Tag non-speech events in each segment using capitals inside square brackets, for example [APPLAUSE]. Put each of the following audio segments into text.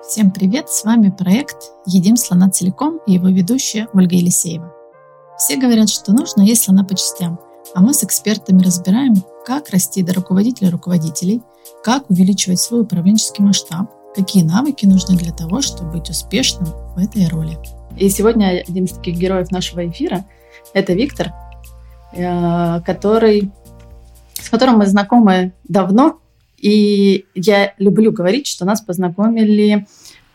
Всем привет! С вами проект «Едим слона целиком» и его ведущая Ольга Елисеева. Все говорят, что нужно есть слона по частям, а мы с экспертами разбираем, как расти до руководителя руководителей, как увеличивать свой управленческий масштаб, какие навыки нужны для того, чтобы быть успешным в этой роли. И сегодня один из таких героев нашего эфира – это Виктор, э, который, с которым мы знакомы давно, и я люблю говорить, что нас познакомили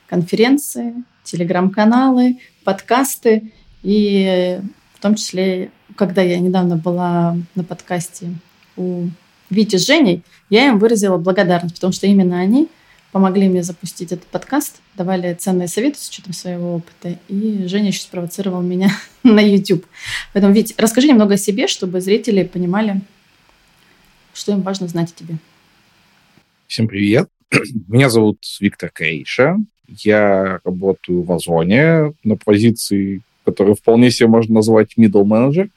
конференции, телеграм-каналы, подкасты. И в том числе, когда я недавно была на подкасте у Вити с Женей, я им выразила благодарность, потому что именно они помогли мне запустить этот подкаст, давали ценные советы с учетом своего опыта, и Женя еще спровоцировал меня [LAUGHS] на YouTube. Поэтому, Вить, расскажи немного о себе, чтобы зрители понимали, что им важно знать о тебе. Всем привет. [CLEARS THROAT] Меня зовут Виктор Крейша. Я работаю в Озоне на позиции, которую вполне себе можно назвать middle manager.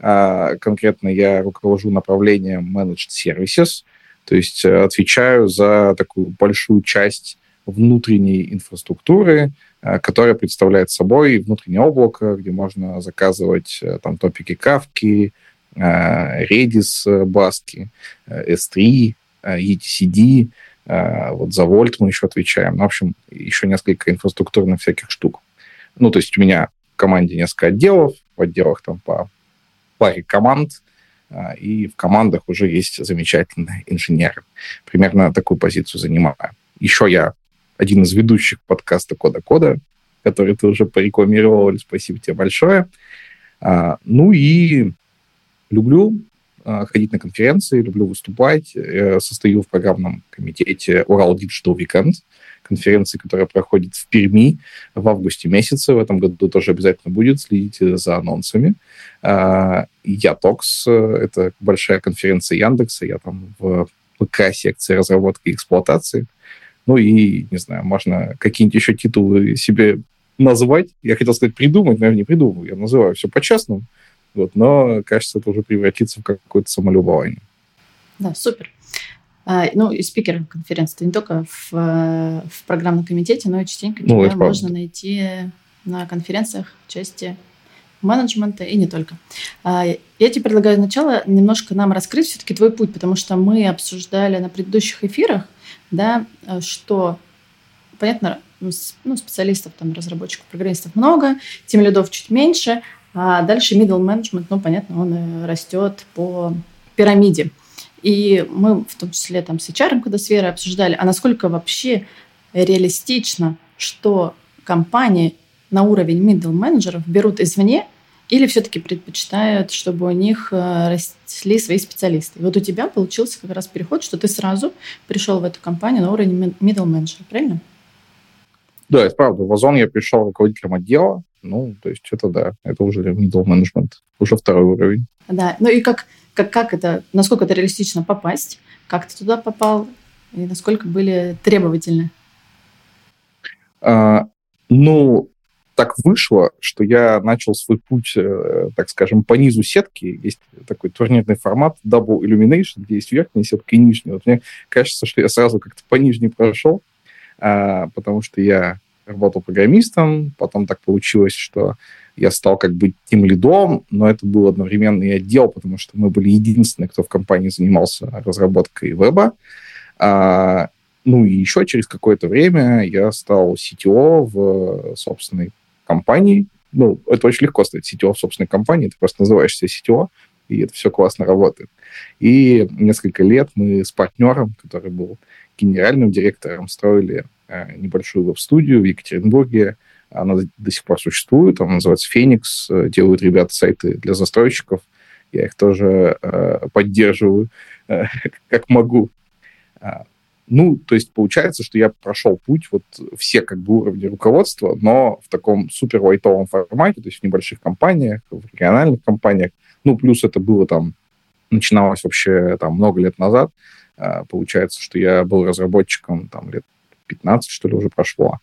А, конкретно я руковожу направлением Managed Services, то есть э, отвечаю за такую большую часть внутренней инфраструктуры, э, которая представляет собой внутреннее облако, где можно заказывать э, там топики кавки, Redis, баски, S3, ETCD, вот за Volt мы еще отвечаем. Ну, в общем, еще несколько инфраструктурных всяких штук. Ну, то есть у меня в команде несколько отделов, в отделах там по паре команд, а, и в командах уже есть замечательные инженеры. Примерно такую позицию занимаю. Еще я один из ведущих подкаста «Кода-кода», который ты уже порекламировал, спасибо тебе большое. А, ну и люблю а, ходить на конференции, люблю выступать. Состою в программном комитете Урал Digital Weekend, конференции, которая проходит в Перми в августе месяце. В этом году тоже обязательно будет. Следите за анонсами. А, Ятокс — это большая конференция Яндекса. Я там в ПК-секции разработки и эксплуатации. Ну и, не знаю, можно какие-нибудь еще титулы себе назвать. Я хотел сказать придумать, но я не придумываю. Я называю все по-честному. Вот, но, кажется, это уже превратится в какое-то самолюбование. Да, супер. А, ну, и спикер конференции не только в, в программном комитете, но и частенько ну, тебя можно правда. найти на конференциях в части менеджмента и не только. А, я тебе предлагаю сначала немножко нам раскрыть все-таки твой путь, потому что мы обсуждали на предыдущих эфирах, да, что, понятно, ну, специалистов, там, разработчиков, программистов много, тем лидов чуть меньше, а дальше middle management, ну, понятно, он э, растет по пирамиде. И мы в том числе там с HR, когда сферы обсуждали, а насколько вообще реалистично, что компании на уровень middle менеджеров берут извне или все-таки предпочитают, чтобы у них э, росли свои специалисты. И вот у тебя получился как раз переход, что ты сразу пришел в эту компанию на уровень middle менеджера, правильно? Да, это правда. В Озон я пришел руководителем отдела, ну, то есть это да, это уже middle management, уже второй уровень. Да, ну и как, как, как это, насколько это реалистично попасть, как ты туда попал, и насколько были требовательны? А, ну, так вышло, что я начал свой путь, э, так скажем, по низу сетки. Есть такой турнирный формат Double Illumination, где есть верхняя сетка и нижняя. Вот мне кажется, что я сразу как-то по нижней прошел, а, потому что я работал программистом, потом так получилось, что я стал как бы тем лидом, но это был одновременно и отдел, потому что мы были единственные, кто в компании занимался разработкой веба. А, ну и еще через какое-то время я стал CTO в собственной компании. Ну, это очень легко стать CTO в собственной компании, ты просто называешь себя CTO, и это все классно работает. И несколько лет мы с партнером, который был генеральным директором, строили Э, небольшую веб-студию в Екатеринбурге. Она до сих пор существует, она называется «Феникс». Э, делают ребята сайты для застройщиков. Я их тоже э, поддерживаю, [LAUGHS] как могу. А, ну, то есть получается, что я прошел путь вот все как бы уровни руководства, но в таком супер лайтовом формате, то есть в небольших компаниях, в региональных компаниях. Ну, плюс это было там, начиналось вообще там много лет назад. А, получается, что я был разработчиком там лет 15, что ли, уже прошло.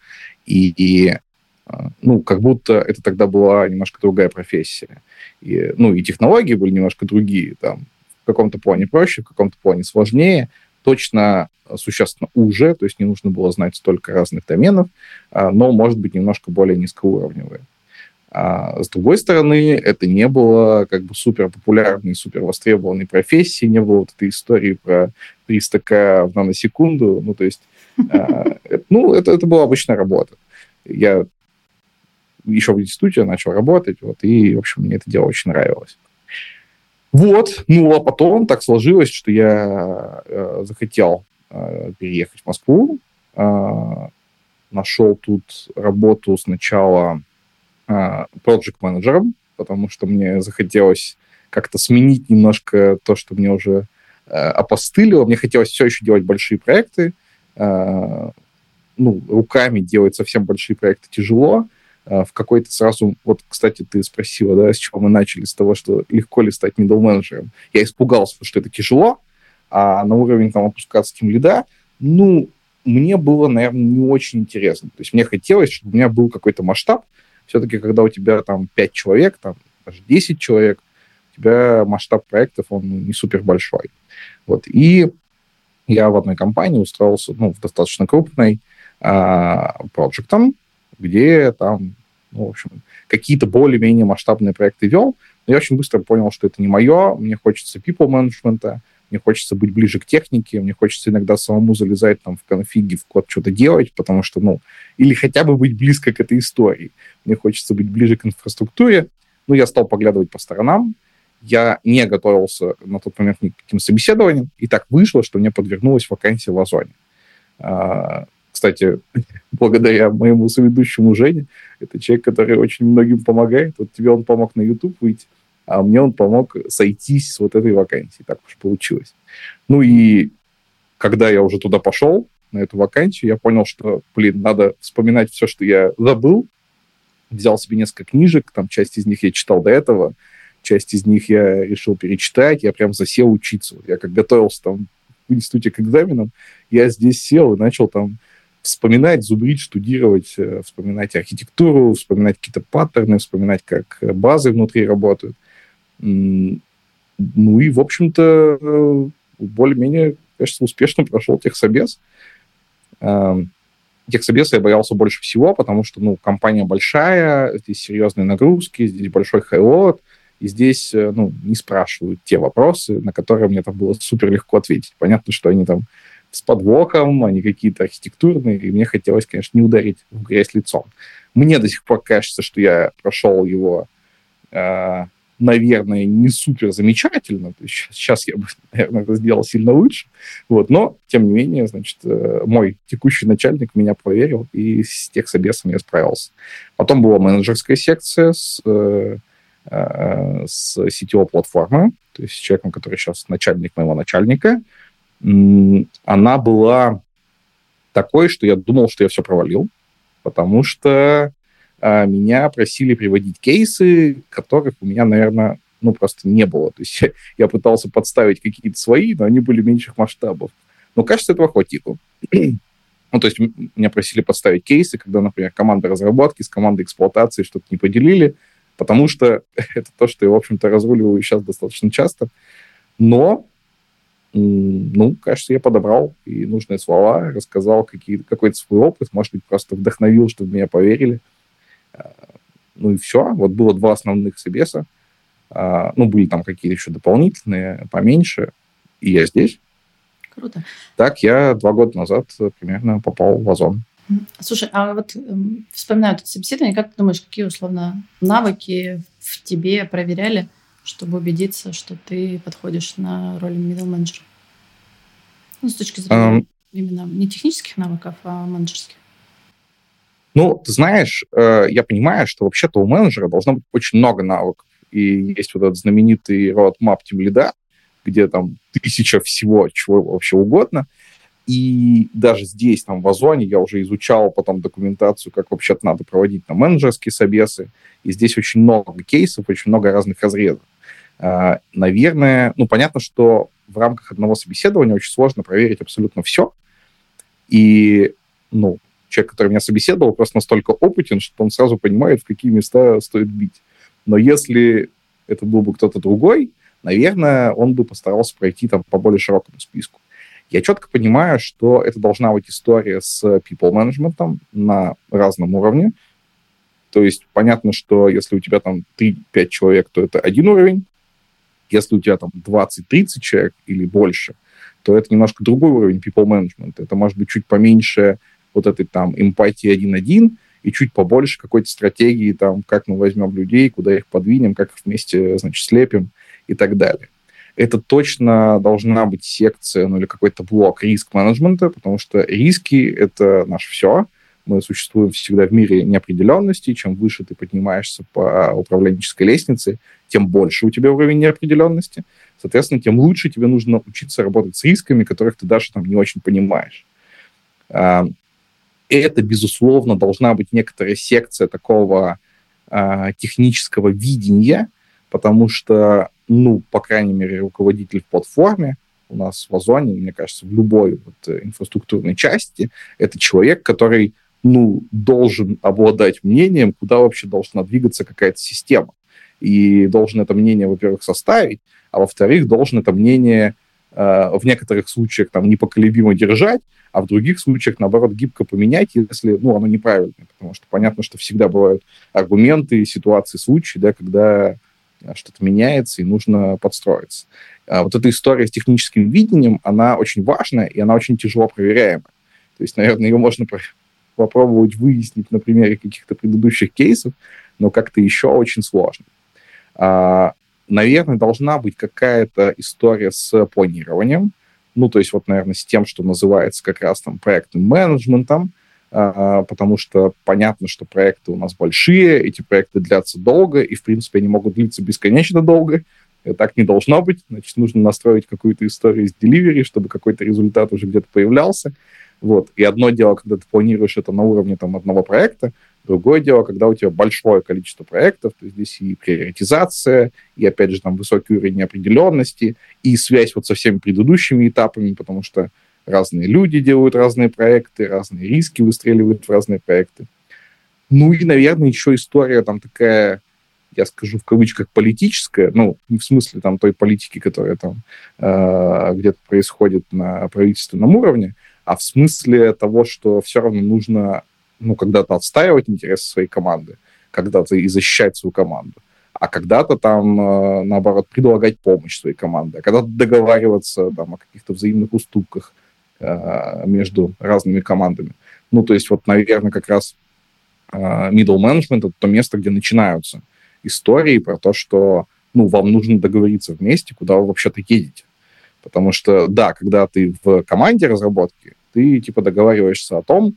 И, и а, ну, как будто это тогда была немножко другая профессия. И, ну, и технологии были немножко другие, там, в каком-то плане проще, в каком-то плане сложнее, точно существенно уже, то есть не нужно было знать столько разных доменов, а, но, может быть, немножко более низкоуровневые. А с другой стороны, это не было как бы супер популярной, супер востребованной профессии, не было вот этой истории про 300к в наносекунду. Ну, то есть, а, [LAUGHS] ну, это, это была обычная работа. Я еще в институте начал работать, вот, и, в общем, мне это дело очень нравилось. Вот, ну, а потом так сложилось, что я э, захотел э, переехать в Москву, э, нашел тут работу сначала проект-менеджером, потому что мне захотелось как-то сменить немножко то, что мне уже э, опостылило. Мне хотелось все еще делать большие проекты. Э, ну, руками делать совсем большие проекты тяжело. Э, в какой-то сразу... Вот, кстати, ты спросила, да, с чего мы начали? С того, что легко ли стать middle менеджером Я испугался, что это тяжело, а на уровень там опускаться тем лида, ну, мне было, наверное, не очень интересно. То есть мне хотелось, чтобы у меня был какой-то масштаб, все-таки, когда у тебя там 5 человек, там даже 10 человек, у тебя масштаб проектов, он не супер большой. Вот. И я в одной компании устроился, ну, в достаточно крупной а, проектом, где там, ну, в общем, какие-то более-менее масштабные проекты вел. Но я очень быстро понял, что это не мое, мне хочется people management, мне хочется быть ближе к технике, мне хочется иногда самому залезать там в конфиги, в код что-то делать, потому что, ну, или хотя бы быть близко к этой истории. Мне хочется быть ближе к инфраструктуре. Ну, я стал поглядывать по сторонам, я не готовился на тот момент ни к каким собеседованиям, и так вышло, что мне подвернулась вакансия в Озоне. А, кстати, [LAUGHS] благодаря моему соведущему Жене, это человек, который очень многим помогает. Вот тебе он помог на YouTube выйти а мне он помог сойтись с вот этой вакансией. Так уж получилось. Ну и когда я уже туда пошел, на эту вакансию, я понял, что, блин, надо вспоминать все, что я забыл. Взял себе несколько книжек, там часть из них я читал до этого, часть из них я решил перечитать, я прям засел учиться. Я как готовился там в институте к экзаменам, я здесь сел и начал там вспоминать, зубрить, штудировать, э, вспоминать архитектуру, вспоминать какие-то паттерны, вспоминать, как базы внутри работают. Ну и, в общем-то, э, более-менее, кажется, успешно прошел техсобес. Эм, техсобес я боялся больше всего, потому что, ну, компания большая, здесь серьезные нагрузки, здесь большой хайлот, и здесь, э, ну, не спрашивают те вопросы, на которые мне там было супер легко ответить. Понятно, что они там с подвохом, они какие-то архитектурные, и мне хотелось, конечно, не ударить в грязь лицом. Мне до сих пор кажется, что я прошел его э, наверное, не супер замечательно. Сейчас я бы, [LAUGHS] наверное, это сделал сильно лучше. Вот. Но, тем не менее, значит, э, мой текущий начальник меня проверил, и с тех собесом я справился. Потом была менеджерская секция с, э, э, с CTO платформы, то есть с человеком, который сейчас начальник моего начальника. Она была такой, что я думал, что я все провалил, потому что меня просили приводить кейсы, которых у меня, наверное, ну, просто не было. То есть [LAUGHS] я пытался подставить какие-то свои, но они были меньших масштабов. Но, кажется, этого хватило. [CLEARS THROAT] ну, то есть меня просили подставить кейсы, когда, например, команда разработки с командой эксплуатации что-то не поделили, потому что [LAUGHS] это то, что я, в общем-то, разруливаю сейчас достаточно часто. Но, ну, кажется, я подобрал и нужные слова, рассказал какие, какой-то свой опыт, может быть, просто вдохновил, чтобы меня поверили. Ну и все. Вот было два основных собеса. А, ну, были там какие-то еще дополнительные, поменьше. И я здесь. Круто. Так я два года назад примерно попал в Озон. Слушай, а вот э, вспоминаю это собеседование, как ты думаешь, какие условно навыки в тебе проверяли, чтобы убедиться, что ты подходишь на роль middle менеджера? Ну, с точки зрения um, именно не технических навыков, а менеджерских. Ну, ты знаешь, э, я понимаю, что вообще-то у менеджера должно быть очень много навыков. И есть вот этот знаменитый roadmap Team Lead, где там тысяча всего, чего вообще угодно. И даже здесь, там, в Озоне, я уже изучал потом документацию, как вообще-то надо проводить там менеджерские собесы. И здесь очень много кейсов, очень много разных разрезов. А, наверное, ну, понятно, что в рамках одного собеседования очень сложно проверить абсолютно все. И, ну, человек, который меня собеседовал, просто настолько опытен, что он сразу понимает, в какие места стоит бить. Но если это был бы кто-то другой, наверное, он бы постарался пройти там по более широкому списку. Я четко понимаю, что это должна быть история с people management на разном уровне. То есть понятно, что если у тебя там 3-5 человек, то это один уровень. Если у тебя там 20-30 человек или больше, то это немножко другой уровень people management. Это может быть чуть поменьше вот этой там эмпатии 1-1 и чуть побольше какой-то стратегии, там, как мы возьмем людей, куда их подвинем, как их вместе, значит, слепим и так далее. Это точно должна быть секция, ну или какой-то блок риск-менеджмента, потому что риски — это наше все. Мы существуем всегда в мире неопределенности. Чем выше ты поднимаешься по управленческой лестнице, тем больше у тебя уровень неопределенности. Соответственно, тем лучше тебе нужно учиться работать с рисками, которых ты даже там не очень понимаешь. Это, безусловно, должна быть некоторая секция такого а, технического видения, потому что, ну, по крайней мере, руководитель в платформе у нас в Озоне, мне кажется, в любой вот э, инфраструктурной части, это человек, который, ну, должен обладать мнением, куда вообще должна двигаться какая-то система. И должен это мнение, во-первых, составить, а во-вторых, должен это мнение э, в некоторых случаях там непоколебимо держать, а в других случаях, наоборот, гибко поменять, если ну, оно неправильное. Потому что понятно, что всегда бывают аргументы, ситуации, случаи, да, когда э, что-то меняется и нужно подстроиться. А вот эта история с техническим видением, она очень важная и она очень тяжело проверяемая. То есть, наверное, ее можно попробовать выяснить на примере каких-то предыдущих кейсов, но как-то еще очень сложно. А, наверное, должна быть какая-то история с планированием, ну, то есть вот, наверное, с тем, что называется как раз там проектным менеджментом, а, потому что понятно, что проекты у нас большие, эти проекты длятся долго, и, в принципе, они могут длиться бесконечно долго. И так не должно быть. Значит, нужно настроить какую-то историю с delivery, чтобы какой-то результат уже где-то появлялся. Вот. И одно дело, когда ты планируешь это на уровне там, одного проекта, Другое дело, когда у тебя большое количество проектов, то здесь и приоритизация, и, опять же, там высокий уровень неопределенности, и связь вот со всеми предыдущими этапами, потому что разные люди делают разные проекты, разные риски выстреливают в разные проекты. Ну и, наверное, еще история там такая, я скажу в кавычках, политическая, ну, не в смысле там той политики, которая там э, где-то происходит на правительственном уровне, а в смысле того, что все равно нужно ну, когда-то отстаивать интересы своей команды, когда-то и защищать свою команду, а когда-то там, э, наоборот, предлагать помощь своей команде, а когда-то договариваться там, о каких-то взаимных уступках э, между разными командами. Ну, то есть вот, наверное, как раз э, middle management — это то место, где начинаются истории про то, что ну, вам нужно договориться вместе, куда вы вообще-то едете. Потому что, да, когда ты в команде разработки, ты типа договариваешься о том,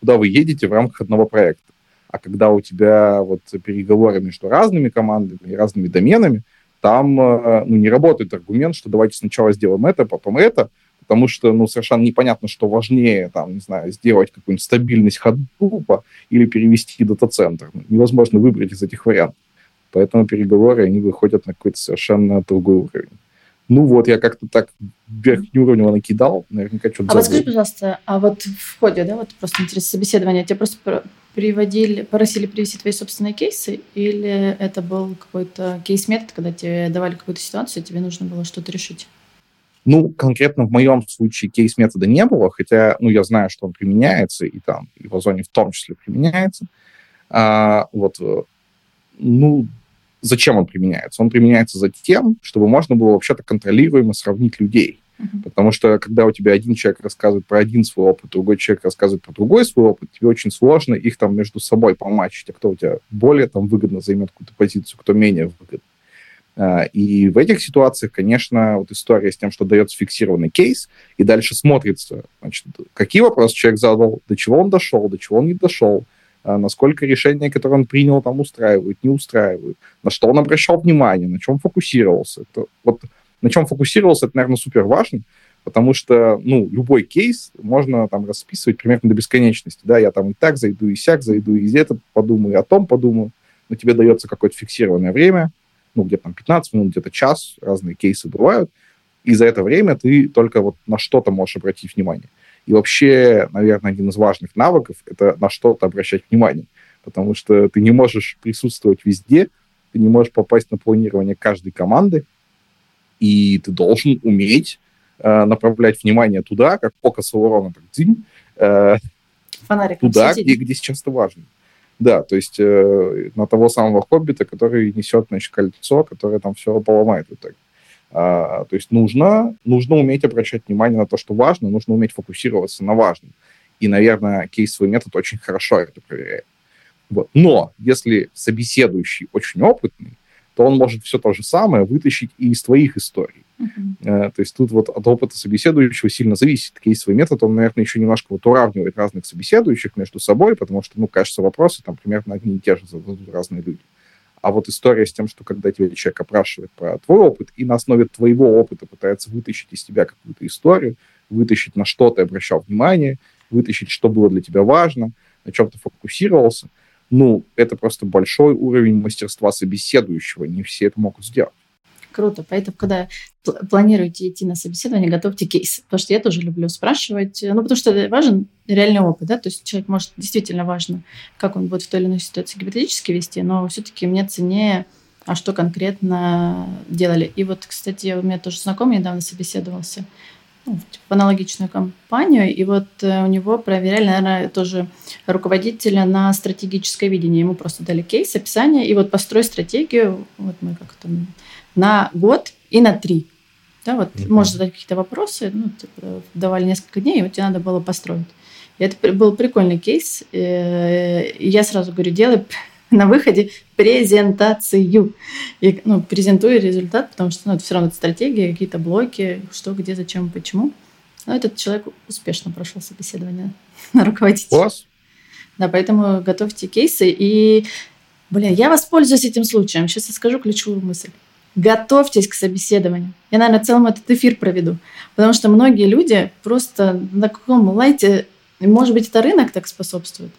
куда вы едете в рамках одного проекта. А когда у тебя вот переговоры между разными командами и разными доменами, там э, ну, не работает аргумент, что давайте сначала сделаем это, потом это, потому что ну, совершенно непонятно, что важнее, там, не знаю, сделать какую-нибудь стабильность ходупа или перевести дата-центр. Ну, невозможно выбрать из этих вариантов. Поэтому переговоры, они выходят на какой-то совершенно другой уровень. Ну вот, я как-то так верхний уровень накидал, наверняка что-то А вот скажи, пожалуйста, а вот в ходе, да, вот просто интересно собеседования, тебя просто приводили, просили привести твои собственные кейсы, или это был какой-то кейс-метод, когда тебе давали какую-то ситуацию, и тебе нужно было что-то решить? Ну, конкретно в моем случае кейс-метода не было, хотя, ну, я знаю, что он применяется, и там, и в Озоне в том числе применяется. А, вот, э, ну, Зачем он применяется? Он применяется за тем, чтобы можно было вообще-то контролируемо сравнить людей. Uh-huh. Потому что когда у тебя один человек рассказывает про один свой опыт, другой человек рассказывает про другой свой опыт, тебе очень сложно их там между собой помачить, а кто у тебя более там выгодно займет какую-то позицию, кто менее выгодно. А, и в этих ситуациях, конечно, вот история с тем, что дается фиксированный кейс, и дальше смотрится, значит, какие вопросы человек задал, до чего он дошел, до чего он не дошел, насколько решения, которые он принял, там устраивают, не устраивают, на что он обращал внимание, на чем фокусировался. Это, вот на чем фокусировался, это, наверное, супер важно, потому что, ну, любой кейс можно там расписывать примерно до бесконечности, да, я там и так зайду, и сяк зайду, и где-то подумаю, и о том подумаю, но тебе дается какое-то фиксированное время, ну, где-то там 15 минут, где-то час, разные кейсы бывают, и за это время ты только вот на что-то можешь обратить внимание. И вообще, наверное, один из важных навыков — это на что-то обращать внимание. Потому что ты не можешь присутствовать везде, ты не можешь попасть на планирование каждой команды, и ты должен уметь э, направлять внимание туда, как око Саурона, так дзинь, э, туда, где, где сейчас это важно. Да, то есть э, на того самого хоббита, который несет, значит, кольцо, которое там все поломает в итоге. А, то есть нужно, нужно уметь обращать внимание на то, что важно, нужно уметь фокусироваться на важном. И, наверное, кейсовый метод очень хорошо это проверяет. Вот. Но если собеседующий очень опытный, то он может все то же самое вытащить и из твоих историй. Uh-huh. То есть тут вот от опыта собеседующего сильно зависит. Кейсовый метод, он, наверное, еще немножко вот уравнивает разных собеседующих между собой, потому что, ну, кажется, вопросы там примерно одни и те же зададут разные люди. А вот история с тем, что когда тебя человек опрашивает про твой опыт и на основе твоего опыта пытается вытащить из тебя какую-то историю, вытащить, на что ты обращал внимание, вытащить, что было для тебя важно, на чем ты фокусировался – ну, это просто большой уровень мастерства собеседующего. Не все это могут сделать. Круто. Поэтому, когда планируете идти на собеседование, готовьте кейс. Потому что я тоже люблю спрашивать. Ну, потому что важен реальный опыт, да, то есть человек может действительно важно, как он будет в той или иной ситуации гипотетически вести, но все-таки мне ценнее, а что конкретно делали. И вот, кстати, у меня тоже знакомый недавно собеседовался ну, в аналогичную компанию, и вот э, у него проверяли, наверное, тоже руководителя на стратегическое видение. Ему просто дали кейс, описание, и вот построй стратегию, вот мы как там, на год и на три. Да, вот mm-hmm. можно задать какие-то вопросы, ну, типа, давали несколько дней, и вот тебе надо было построить. И это был прикольный кейс. Э, и я сразу говорю, делай [LAUGHS] на выходе презентацию. И, ну, презентую результат, потому что ну, это все равно это стратегия, какие-то блоки, что, где, зачем, почему. Но этот человек успешно прошел собеседование [LAUGHS] на руководителя. Класс. Да, поэтому готовьте кейсы. И, блин, я воспользуюсь этим случаем. Сейчас я скажу ключевую мысль. Готовьтесь к собеседованию. Я, наверное, целым этот эфир проведу. Потому что многие люди просто на каком лайте, может быть, это рынок так способствует,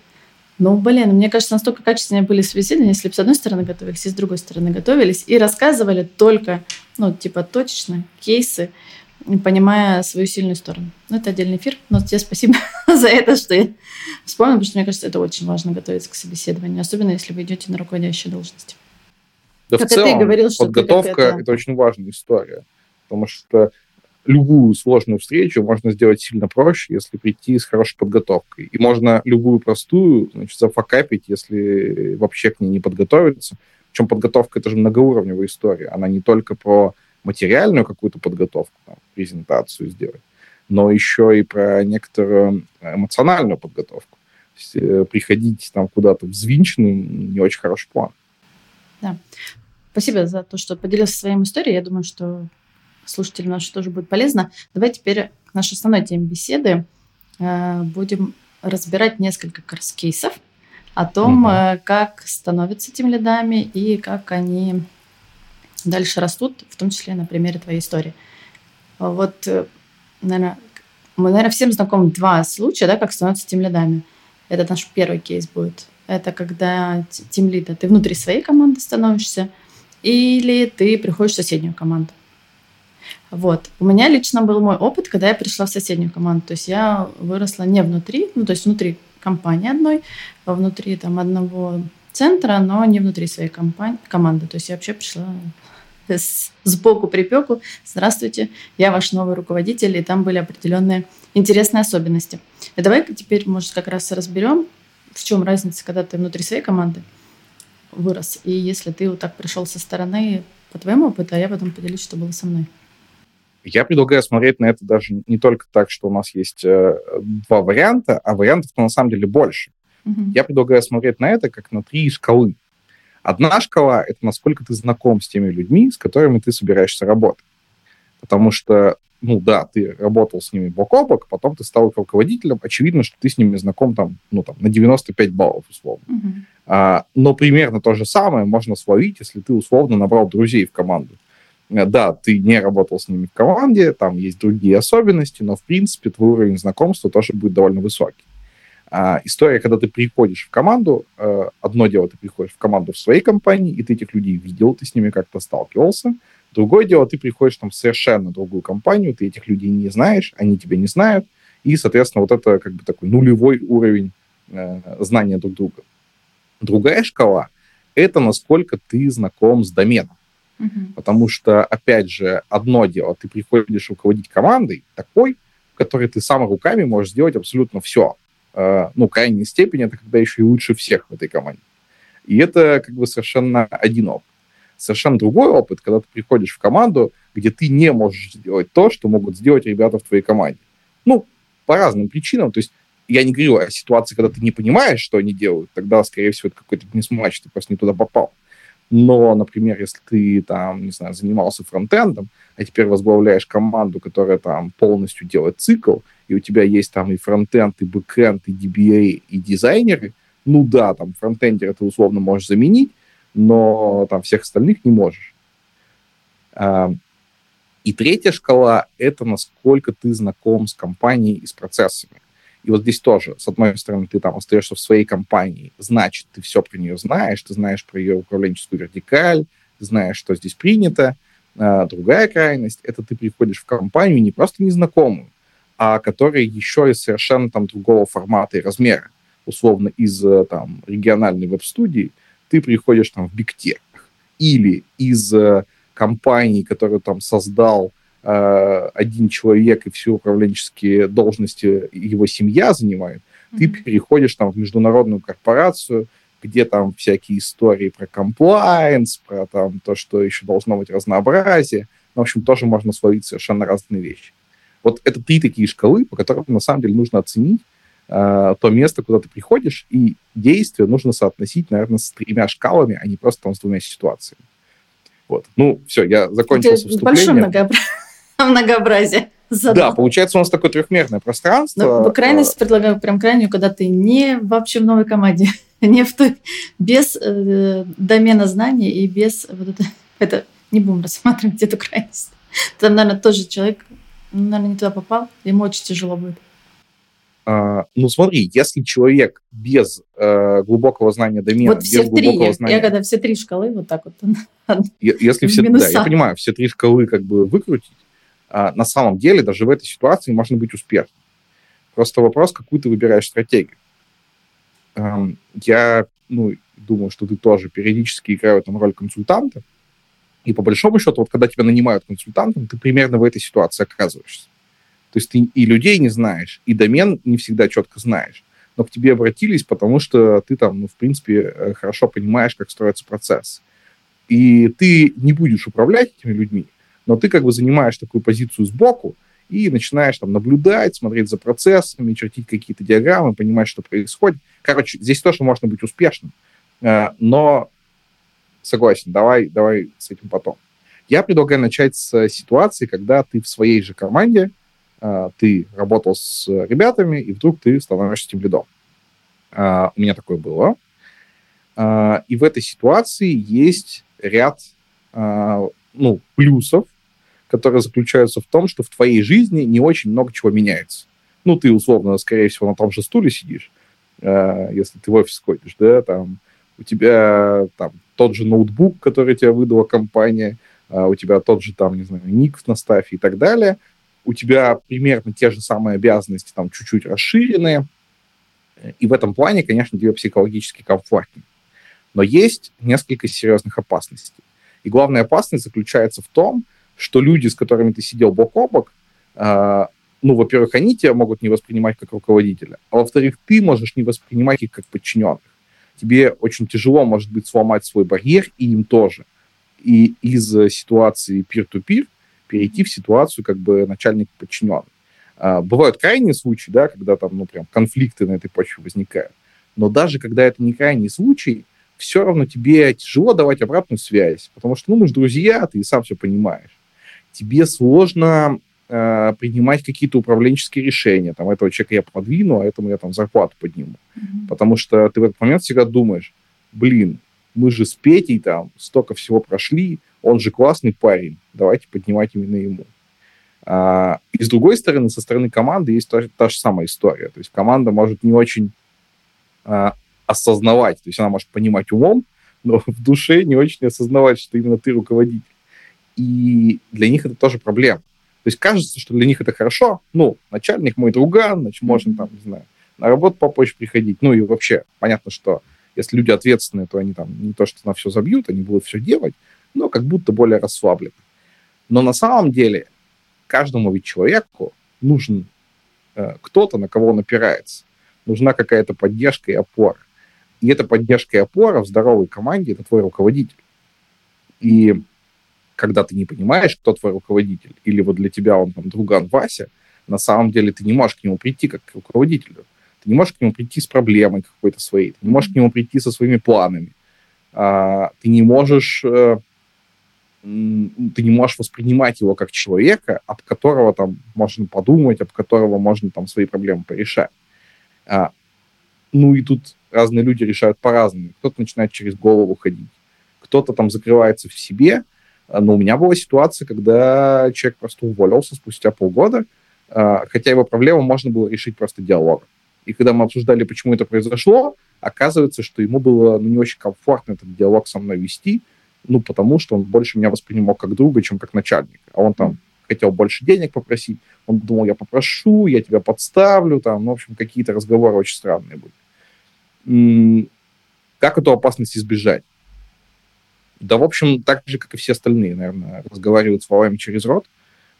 ну, блин, мне кажется, настолько качественнее были собеседования, если бы с одной стороны готовились, и с другой стороны готовились, и рассказывали только, ну, типа, точечно, кейсы, понимая свою сильную сторону. Ну, это отдельный эфир, но тебе спасибо [LAUGHS] за это, что я вспомнила, потому что мне кажется, это очень важно готовиться к собеседованию, особенно если вы идете на руководящие должности. Да как в целом, ты говорил, что подготовка это... – это очень важная история, потому что любую сложную встречу можно сделать сильно проще, если прийти с хорошей подготовкой. И можно любую простую, значит, зафакапить, если вообще к ней не подготовиться. Причем подготовка – это же многоуровневая история. Она не только про материальную какую-то подготовку, там, презентацию сделать, но еще и про некоторую эмоциональную подготовку. То есть, э, приходить там куда-то взвинченным не очень хороший план. Да. Спасибо за то, что поделился своей историей. Я думаю, что слушателям нашим тоже будет полезно. Давай теперь к нашей основной теме беседы э, будем разбирать несколько кейсов о том, угу. как становятся тем лидами и как они дальше растут, в том числе на примере твоей истории. Вот, э, наверное, мы, наверное, всем знакомы два случая, да, как становятся тем лидами. Это наш первый кейс будет. Это когда тем лида ты внутри своей команды становишься, или ты приходишь в соседнюю команду. Вот. У меня лично был мой опыт, когда я пришла в соседнюю команду. То есть я выросла не внутри, ну, то есть внутри компании одной, а внутри там одного центра, но не внутри своей компании, команды. То есть я вообще пришла [LAUGHS] с, сбоку припеку. Здравствуйте, я ваш новый руководитель, и там были определенные интересные особенности. И давай теперь, может, как раз разберем, в чем разница, когда ты внутри своей команды вырос, и если ты вот так пришел со стороны по твоему опыту, а я потом поделюсь, что было со мной. Я предлагаю смотреть на это даже не только так, что у нас есть э, два варианта, а вариантов на самом деле больше. Mm-hmm. Я предлагаю смотреть на это как на три шкалы. Одна шкала — это насколько ты знаком с теми людьми, с которыми ты собираешься работать. Потому что, ну да, ты работал с ними бок о бок, потом ты стал руководителем, очевидно, что ты с ними знаком там, ну, там, на 95 баллов, условно. Mm-hmm. А, но примерно то же самое можно словить, если ты условно набрал друзей в команду. Э, да, ты не работал с ними в команде, там есть другие особенности, но, в принципе, твой уровень знакомства тоже будет довольно высокий. А, история, когда ты приходишь в команду, э, одно дело, ты приходишь в команду в своей компании, и ты этих людей видел, ты с ними как-то сталкивался. Другое дело, ты приходишь там в совершенно другую компанию, ты этих людей не знаешь, они тебя не знают, и, соответственно, вот это как бы такой нулевой уровень э, знания друг друга. Другая шкала – это насколько ты знаком с доменом. Угу. Потому что, опять же, одно дело, ты приходишь руководить командой такой, в которой ты сам руками можешь сделать абсолютно все. Э, ну, крайняя степень это когда еще и лучше всех в этой команде. И это как бы совершенно один опыт. Совершенно другой опыт, когда ты приходишь в команду, где ты не можешь сделать то, что могут сделать ребята в твоей команде. Ну, по разным причинам. То есть я не говорю о ситуации, когда ты не понимаешь, что они делают, тогда, скорее всего, это какой-то mismatch, ты просто не туда попал. Но, например, если ты там, не знаю, занимался фронтендом, а теперь возглавляешь команду, которая там полностью делает цикл, и у тебя есть там и фронтенд, и бэкенд, и DBA, и дизайнеры, ну да, там фронтендера ты условно можешь заменить, но там всех остальных не можешь. А, и третья шкала — это насколько ты знаком с компанией и с процессами. И вот здесь тоже, с одной стороны, ты там остаешься в своей компании, значит, ты все про нее знаешь, ты знаешь про ее управленческую вертикаль, ты знаешь, что здесь принято. А другая крайность — это ты приходишь в компанию не просто незнакомую, а которая еще и совершенно там другого формата и размера. Условно, из э, там региональной веб-студии ты приходишь там в Tech или из э, компании, которую там создал э, один человек и все управленческие должности его семья занимает, mm-hmm. ты переходишь там в международную корпорацию, где там всякие истории про комплайенс, про там то, что еще должно быть разнообразие. В общем, тоже можно словить совершенно разные вещи. Вот это три такие шкалы, по которым на самом деле нужно оценить э, то место, куда ты приходишь, и действия нужно соотносить, наверное, с тремя шкалами, а не просто там с двумя ситуациями. Вот. Ну, все, я закончил с вступлением. Большое [LAUGHS] многообразие. Задал. Да, получается у нас такое трехмерное пространство. Но по крайности а. предлагаю прям крайнюю, когда ты не вообще в новой команде, [LAUGHS] не в той, без э, домена знаний и без вот это, [LAUGHS] это не будем рассматривать эту крайность. Там, наверное, тоже человек, наверное, не туда попал, ему очень тяжело будет. А, ну смотри, если человек без э, глубокого знания домена, вот все без три, глубокого я, знания... Я когда все три шкалы вот так вот... [LAUGHS] Если все... Да, я понимаю, все три шкалы как бы выкрутить, а, на самом деле даже в этой ситуации можно быть успешным. Просто вопрос, какую ты выбираешь стратегию. Эм, я ну, думаю, что ты тоже периодически играю там роль консультанта, и по большому счету, вот когда тебя нанимают консультантом, ты примерно в этой ситуации оказываешься. То есть ты и людей не знаешь, и домен не всегда четко знаешь. Но к тебе обратились, потому что ты там, ну, в принципе, э, хорошо понимаешь, как строится процесс. И ты не будешь управлять этими людьми, но ты как бы занимаешь такую позицию сбоку и начинаешь там наблюдать, смотреть за процессами, чертить какие-то диаграммы, понимать, что происходит. Короче, здесь тоже можно быть успешным, э, но согласен, давай, давай с этим потом. Я предлагаю начать с ситуации, когда ты в своей же команде, ты работал с ребятами, и вдруг ты становишься тем лидом. Э, у меня такое было. И в этой ситуации есть ряд ну, плюсов, которые заключаются в том, что в твоей жизни не очень много чего меняется. Ну, ты, условно, скорее всего, на том же стуле сидишь, если ты в офис ходишь, да, там, у тебя там тот же ноутбук, который тебе выдала компания, у тебя тот же, там, не знаю, ник на стафе и так далее, у тебя примерно те же самые обязанности, там, чуть-чуть расширенные, и в этом плане, конечно, тебе психологически комфортнее. Но есть несколько серьезных опасностей. И главная опасность заключается в том, что люди, с которыми ты сидел бок о бок, э, ну, во-первых, они тебя могут не воспринимать как руководителя, а во-вторых, ты можешь не воспринимать их как подчиненных. Тебе очень тяжело, может быть, сломать свой барьер, и им тоже. И из ситуации peer-to-peer перейти в ситуацию как бы начальник-подчиненный. Э, бывают крайние случаи, да, когда там, ну, прям конфликты на этой почве возникают. Но даже когда это не крайний случай, все равно тебе тяжело давать обратную связь, потому что, ну, мы же друзья, ты и сам все понимаешь тебе сложно э, принимать какие-то управленческие решения. Там, этого человека я продвину, а этому я там зарплату подниму. Mm-hmm. Потому что ты в этот момент всегда думаешь, блин, мы же с Петей там столько всего прошли, он же классный парень, давайте поднимать именно ему. А, и с другой стороны, со стороны команды есть та, та же самая история. То есть команда может не очень а, осознавать, то есть она может понимать умом, но [LAUGHS] в душе не очень осознавать, что именно ты руководитель и для них это тоже проблема. То есть кажется, что для них это хорошо, ну, начальник мой друган, значит, можно там, не знаю, на работу попозже приходить, ну и вообще, понятно, что если люди ответственные, то они там не то, что на все забьют, они будут все делать, но как будто более расслабленно. Но на самом деле каждому ведь человеку нужен э, кто-то, на кого он опирается. Нужна какая-то поддержка и опора. И эта поддержка и опора в здоровой команде – это твой руководитель. И когда ты не понимаешь, кто твой руководитель, или вот для тебя он там друган Вася, на самом деле ты не можешь к нему прийти как к руководителю. Ты не можешь к нему прийти с проблемой какой-то своей, ты не можешь к нему прийти со своими планами. А, ты не можешь э, ты не можешь воспринимать его как человека, об которого там можно подумать, об которого можно там свои проблемы порешать. А, ну и тут разные люди решают по-разному. Кто-то начинает через голову ходить, кто-то там закрывается в себе. Но у меня была ситуация, когда человек просто уволился спустя полгода, а, хотя его проблему можно было решить просто диалогом. И когда мы обсуждали, почему это произошло, оказывается, что ему было ну, не очень комфортно этот диалог со мной вести, ну, потому что он больше меня воспринимал как друга, чем как начальника. А он там хотел больше денег попросить, он думал, я попрошу, я тебя подставлю, там, ну, в общем, какие-то разговоры очень странные были. Как эту опасность избежать? Да, в общем, так же, как и все остальные, наверное, разговаривают словами через рот,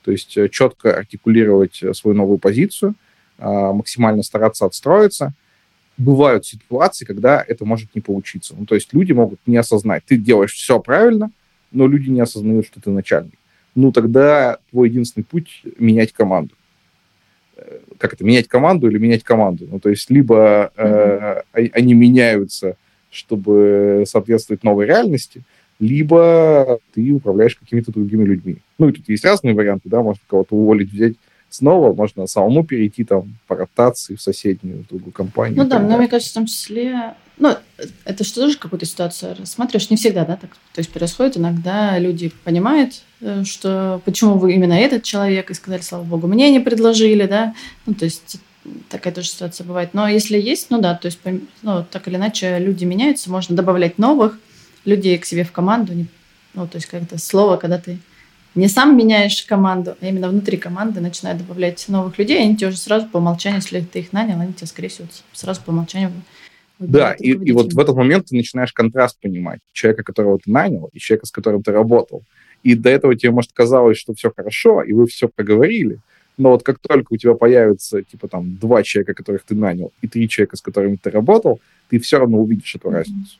то есть э, четко артикулировать э, свою новую позицию, а, максимально стараться отстроиться. Бывают ситуации, когда это может не получиться. Ну, то есть люди могут не осознать. Ты делаешь все правильно, но люди не осознают, что ты начальник. Ну, тогда твой единственный путь — менять команду. Э, как это, менять команду или менять команду? Ну, то есть либо э, они меняются, чтобы соответствовать новой реальности, либо ты управляешь какими-то другими людьми. Ну, и тут есть разные варианты, да, можно кого-то уволить, взять снова, можно самому перейти там по ротации в соседнюю, в другую компанию. Ну да, но мне кажется, в том числе, ну, это что тоже какую-то ситуацию рассматриваешь, не всегда, да, так, то есть происходит, иногда люди понимают, э, что почему вы именно этот человек, и сказали, слава богу, мне не предложили, да, ну, то есть такая тоже ситуация бывает. Но если есть, ну да, то есть, ну, так или иначе, люди меняются, можно добавлять новых, людей к себе в команду. Ну, то есть как-то слово, когда ты не сам меняешь команду, а именно внутри команды начинают добавлять новых людей, они тебе уже сразу по умолчанию, если ты их нанял, они тебя, скорее всего, сразу по умолчанию да, и, и вот в этот момент ты начинаешь контраст понимать. Человека, которого ты нанял, и человека, с которым ты работал. И до этого тебе, может, казалось, что все хорошо, и вы все проговорили, но вот как только у тебя появится, типа, там, два человека, которых ты нанял, и три человека, с которыми ты работал, ты все равно увидишь эту mm-hmm. разницу.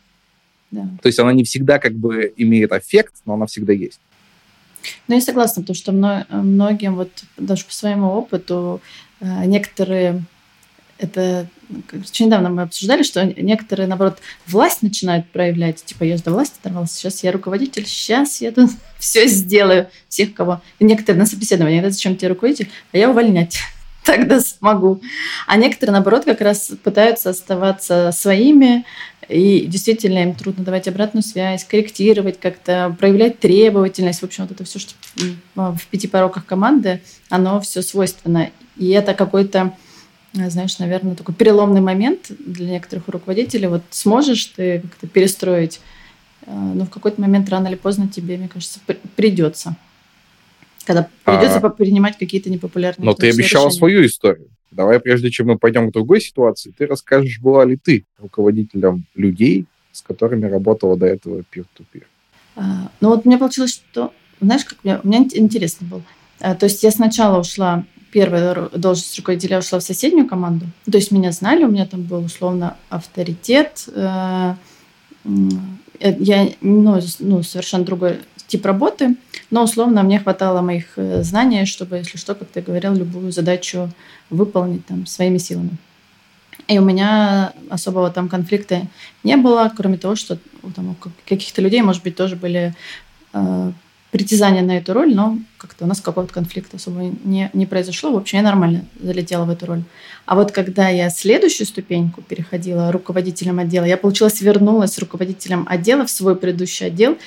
Да. То есть она не всегда как бы имеет эффект, но она всегда есть. Ну, я согласна, потому что многим, вот даже по своему опыту, э, некоторые это очень недавно мы обсуждали, что некоторые, наоборот, власть начинают проявлять. Типа, я же до власти дорвался, сейчас я руководитель, сейчас я тут [LAUGHS] все сделаю, всех кого. И некоторые на собеседовании, это зачем тебе руководитель, а я увольнять [LAUGHS] тогда смогу. А некоторые, наоборот, как раз пытаются оставаться своими, и действительно им трудно давать обратную связь, корректировать как-то, проявлять требовательность. В общем, вот это все, что в пяти пороках команды, оно все свойственно. И это какой-то, знаешь, наверное, такой переломный момент для некоторых руководителей. Вот сможешь ты как-то перестроить, э, но в какой-то момент рано или поздно тебе, мне кажется, придется когда придется а, принимать какие-то непопулярные Но ты обещала решения. свою историю. Давай, прежде чем мы пойдем к другой ситуации, ты расскажешь, была ли ты руководителем людей, с которыми работала до этого peer-to-peer. А, ну вот у меня получилось, что, знаешь, как мне, у меня интересно было. А, то есть я сначала ушла, первая должность руководителя ушла в соседнюю команду. То есть меня знали, у меня там был условно авторитет. Э, я ну, ну, совершенно другой тип работы, но условно мне хватало моих э, знаний, чтобы, если что, как ты говорил, любую задачу выполнить там своими силами. И у меня особого там конфликта не было, кроме того, что там, у каких-то людей, может быть, тоже были э, притязания на эту роль, но как-то у нас какого-то конфликта особо не, не произошло. В общем, я нормально залетела в эту роль. А вот когда я следующую ступеньку переходила руководителем отдела, я, получилось, вернулась руководителем отдела в свой предыдущий отдел,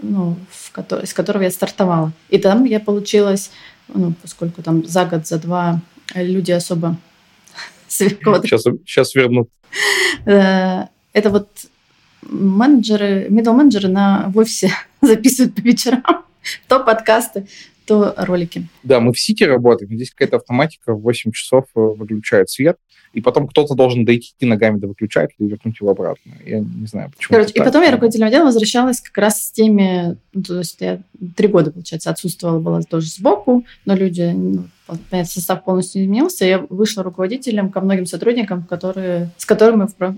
ну, в который, с которого я стартовала. И там я получилась, ну, поскольку там за год, за два люди особо... [LAUGHS] Сейчас, сейчас верну. Э, это вот менеджеры, middle менеджеры на в офисе [LAUGHS] записывают по вечерам [LAUGHS] то подкасты, то ролики. Да, мы в Сити работаем, здесь какая-то автоматика в 8 часов э, выключает свет, и потом кто-то должен дойти ногами до выключателя и вернуть его обратно. Я не знаю, почему. Короче, и потом я руководителем отдела возвращалась как раз с теми, ну, то есть я три года, получается, отсутствовала, была тоже сбоку, но люди, ну, состав полностью изменился, я вышла руководителем ко многим сотрудникам, которые, с которыми в,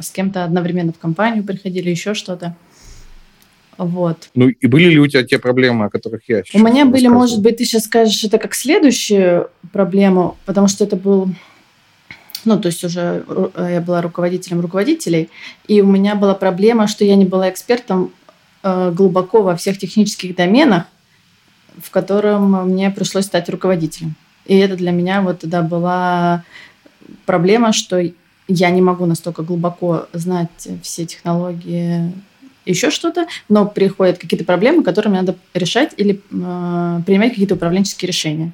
с кем-то одновременно в компанию приходили, еще что-то. Вот. Ну и были ли у тебя те проблемы, о которых я сейчас У меня были, может быть, ты сейчас скажешь это как следующую проблему, потому что это был ну, то есть уже э, я была руководителем руководителей, и у меня была проблема, что я не была экспертом э, глубоко во всех технических доменах, в котором мне пришлось стать руководителем. И это для меня вот тогда была проблема, что я не могу настолько глубоко знать все технологии, еще что-то, но приходят какие-то проблемы, которые мне надо решать или э, принимать какие-то управленческие решения.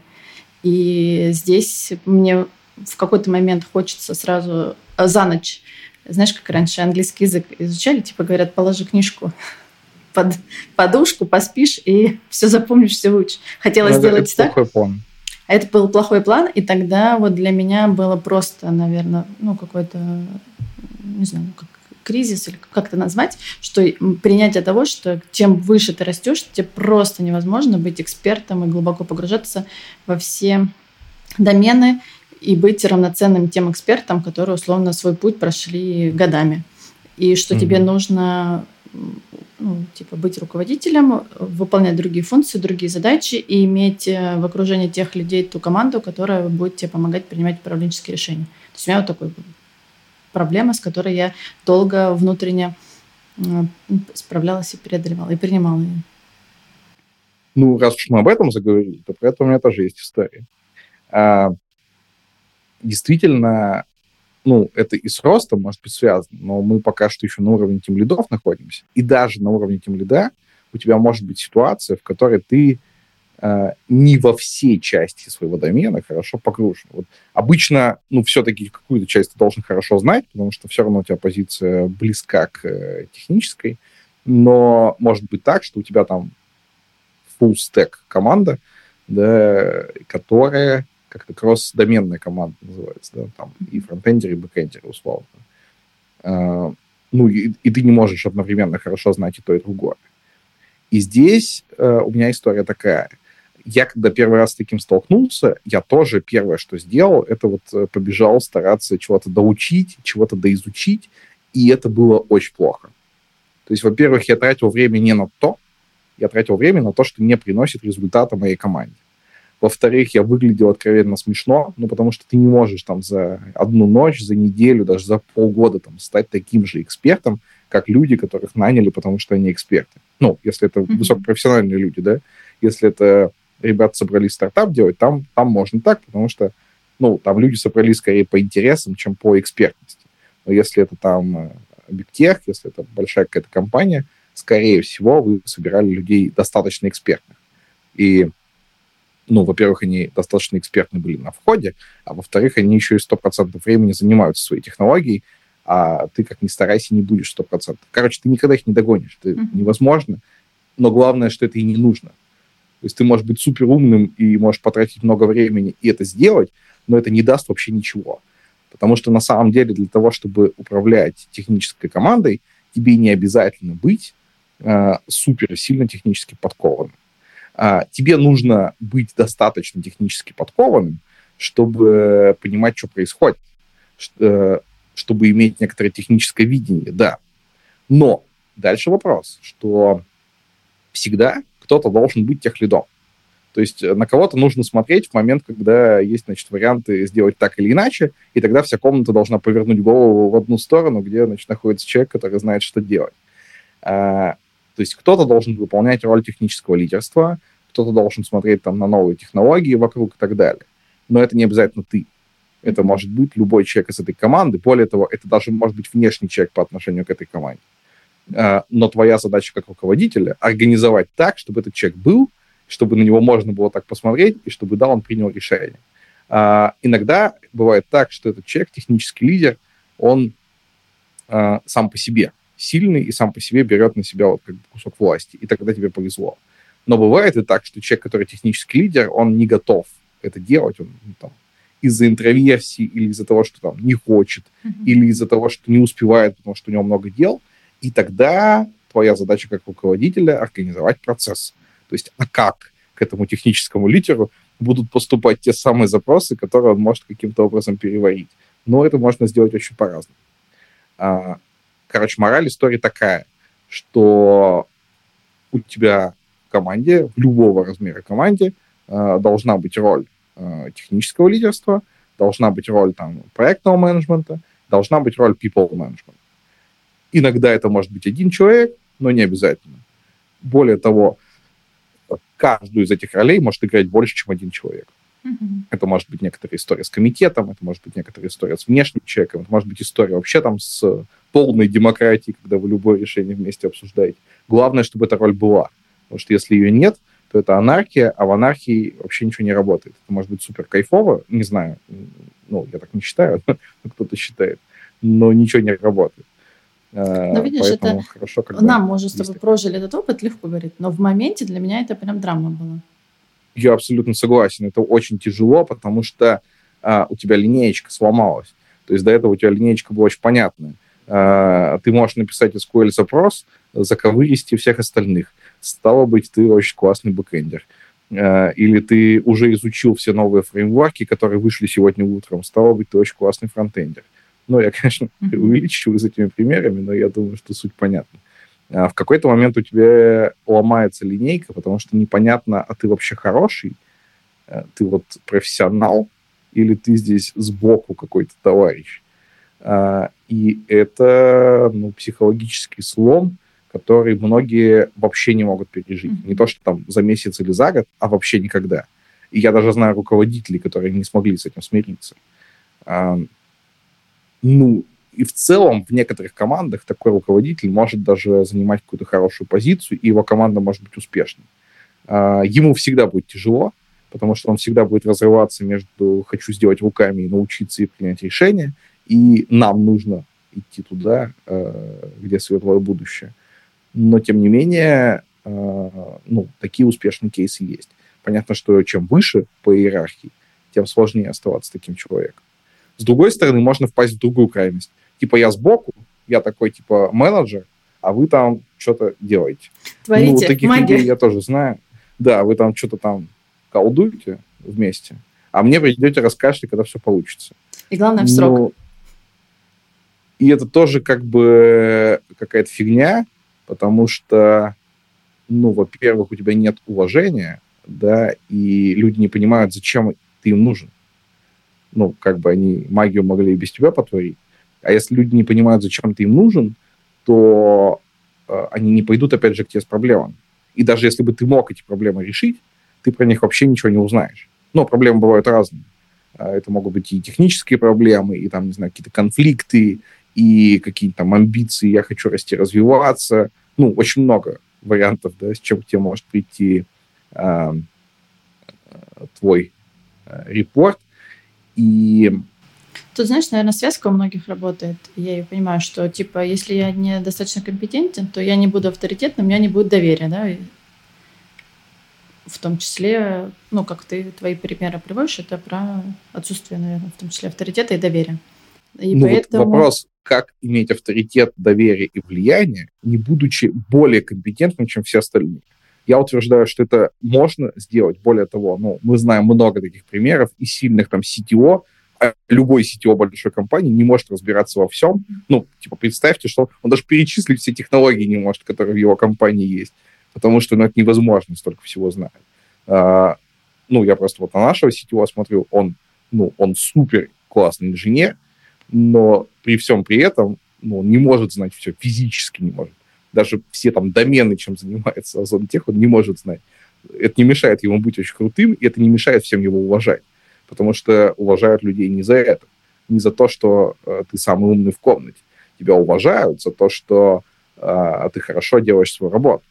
И здесь мне в какой-то момент хочется сразу э, за ночь, знаешь, как раньше английский язык изучали, типа говорят, положи книжку [LAUGHS] под подушку, поспишь и [LAUGHS] все запомнишь, все выучишь. Хотелось сделать это так. Плохой план. Это был плохой план, и тогда вот для меня было просто, наверное, ну какой-то, не знаю, как кризис или как это назвать, что принятие того, что чем выше ты растешь, тебе просто невозможно быть экспертом и глубоко погружаться во все домены и быть равноценным тем экспертам, которые условно свой путь прошли годами. И что mm-hmm. тебе нужно ну, типа быть руководителем, выполнять другие функции, другие задачи и иметь э, в окружении тех людей ту команду, которая будет тебе помогать принимать управленческие решения. То есть у меня вот такой проблема, с которой я долго внутренне справлялась и преодолевала, и принимала ее. Ну, раз уж мы об этом заговорили, то про это у меня тоже есть история. А, действительно, ну, это и с ростом может быть связано, но мы пока что еще на уровне тем лидов находимся. И даже на уровне тем лида у тебя может быть ситуация, в которой ты э, не во всей части своего домена хорошо погружен. Вот обычно, ну, все-таки какую-то часть ты должен хорошо знать, потому что все равно у тебя позиция близка к э, технической, но может быть так, что у тебя там full stack команда, да, которая как-то кросс-доменная команда называется, да, там и фронтендеры, и бэкендеры, условно. А, ну, и, и ты не можешь одновременно хорошо знать и то, и другое. И здесь э, у меня история такая. Я, когда первый раз с таким столкнулся, я тоже первое, что сделал, это вот э, побежал стараться чего-то доучить, чего-то доизучить, и это было очень плохо. То есть, во-первых, я тратил время не на то, я тратил время на то, что не приносит результата моей команде. Во-вторых, я выглядел откровенно смешно, ну, потому что ты не можешь там за одну ночь, за неделю, даже за полгода там стать таким же экспертом, как люди, которых наняли, потому что они эксперты. Ну, если это mm-hmm. высокопрофессиональные люди, да. Если это ребята собрались стартап делать, там, там можно так, потому что, ну, там люди собрались скорее по интересам, чем по экспертности. Но если это там э, если это большая какая-то компания, скорее всего, вы собирали людей достаточно экспертных. И ну, во-первых, они достаточно экспертны были на входе, а во-вторых, они еще и 100% времени занимаются своей технологией, а ты, как ни старайся, не будешь 100%. Короче, ты никогда их не догонишь, это mm-hmm. невозможно, но главное, что это и не нужно. То есть ты можешь быть супер умным и можешь потратить много времени и это сделать, но это не даст вообще ничего. Потому что на самом деле для того, чтобы управлять технической командой, тебе не обязательно быть э, супер сильно технически подкованным тебе нужно быть достаточно технически подкованным, чтобы понимать, что происходит, э, чтобы иметь некоторое техническое видение, да. Но дальше вопрос, что всегда кто-то должен быть техлидом. То есть на кого-то нужно смотреть в момент, когда есть, значит, варианты сделать так или иначе, и тогда вся комната должна повернуть голову в одну сторону, где, значит, находится человек, который знает, что делать. То есть кто-то должен выполнять роль технического лидерства, кто-то должен смотреть там на новые технологии вокруг и так далее. Но это не обязательно ты. Это может быть любой человек из этой команды. Более того, это даже может быть внешний человек по отношению к этой команде. А, но твоя задача как руководителя организовать так, чтобы этот человек был, чтобы на него можно было так посмотреть, и чтобы, да, он принял решение. А, иногда бывает так, что этот человек, технический лидер, он а, сам по себе сильный и сам по себе берет на себя вот как кусок власти, и тогда тебе повезло. Но бывает и так, что человек, который технический лидер, он не готов это делать, он ну, там, из-за интроверсии или из-за того, что там не хочет, mm-hmm. или из-за того, что не успевает, потому что у него много дел. И тогда твоя задача как руководителя организовать процесс. То есть, а как к этому техническому лидеру будут поступать те самые запросы, которые он может каким-то образом переварить. Но это можно сделать очень по-разному. Короче, мораль истории такая, что у тебя в команде, в любого размера команде, а, должна быть роль а, технического лидерства, должна быть роль там, проектного менеджмента, должна быть роль people management. Иногда это может быть один человек, но не обязательно. Более того, каждую из этих ролей может играть больше, чем один человек. Mm-hmm. Это может быть некоторая история с комитетом, это может быть некоторая история с внешним человеком, это может быть история вообще там с полной демократией, когда вы любое решение вместе обсуждаете. Главное, чтобы эта роль была. Потому что если ее нет, то это анархия, а в анархии вообще ничего не работает. Это может быть супер кайфово, не знаю, ну, я так не считаю, [LAUGHS] кто-то считает, но ничего не работает. Но видишь, это хорошо, когда нам, может, с тобой прожили этот опыт, легко говорить, но в моменте для меня это прям драма была. Я абсолютно согласен. Это очень тяжело, потому что а, у тебя линеечка сломалась. То есть до этого у тебя линеечка была очень понятная. А, ты можешь написать SQL-запрос, заковыристей всех остальных. Стало быть, ты очень классный бэкэндер. А, или ты уже изучил все новые фреймворки, которые вышли сегодня утром. Стало быть, ты очень классный фронтендер. Ну, я, конечно, mm-hmm. увеличиваю с этими примерами, но я думаю, что суть понятна. А в какой-то момент у тебя ломается линейка, потому что непонятно, а ты вообще хороший, э, ты вот профессионал, или ты здесь сбоку какой-то товарищ. А, и это ну, психологический слом, который многие вообще не могут пережить. Mm-hmm. Не то, что там за месяц или за год, а вообще никогда. И я даже знаю руководителей, которые не смогли с этим смириться ну, и в целом в некоторых командах такой руководитель может даже занимать какую-то хорошую позицию, и его команда может быть успешной. А, ему всегда будет тяжело, потому что он всегда будет разрываться между «хочу сделать руками и научиться и принять решение», и «нам нужно идти туда, а, где светлое будущее». Но, тем не менее, а, ну, такие успешные кейсы есть. Понятно, что чем выше по иерархии, тем сложнее оставаться таким человеком. С другой стороны, можно впасть в другую крайность. Типа я сбоку, я такой типа менеджер, а вы там что-то делаете. Творите, ну, таких магия. людей я тоже знаю. Да, вы там что-то там колдуете вместе, а мне придете расскажете, когда все получится. И главное, в срок. Ну, и это тоже как бы какая-то фигня, потому что, ну, во-первых, у тебя нет уважения, да, и люди не понимают, зачем ты им нужен ну, как бы они магию могли и без тебя потворить. А если люди не понимают, зачем ты им нужен, то э, они не пойдут, опять же, к тебе с проблемами. И даже если бы ты мог эти проблемы решить, ты про них вообще ничего не узнаешь. Но проблемы бывают разные. А, это могут быть и технические проблемы, и там, не знаю, какие-то конфликты, и какие-то там амбиции, я хочу расти, развиваться. Ну, очень много вариантов, да, с чем к тебе может прийти э, твой э, репорт. И Тут, знаешь, наверное, связка у многих работает. Я и понимаю, что, типа, если я недостаточно компетентен, то я не буду авторитетным, у меня не будет доверия, да, и в том числе, ну, как ты твои примеры приводишь, это про отсутствие, наверное, в том числе авторитета и доверия. И ну, поэтому... вот вопрос, как иметь авторитет, доверие и влияние, не будучи более компетентным, чем все остальные. Я утверждаю, что это можно сделать. Более того, ну, мы знаем много таких примеров и сильных там CTO, любой CTO большой компании не может разбираться во всем. Ну, типа, представьте, что он даже перечислить все технологии не может, которые в его компании есть, потому что ну, это невозможно столько всего знать. А, ну, я просто вот на нашего CTO смотрю, он, ну, он супер классный инженер, но при всем при этом ну, он не может знать все, физически не может даже все там домены, чем занимается Озон Тех, он не может знать. Это не мешает ему быть очень крутым, и это не мешает всем его уважать. Потому что уважают людей не за это, не за то, что э, ты самый умный в комнате. Тебя уважают за то, что э, ты хорошо делаешь свою работу,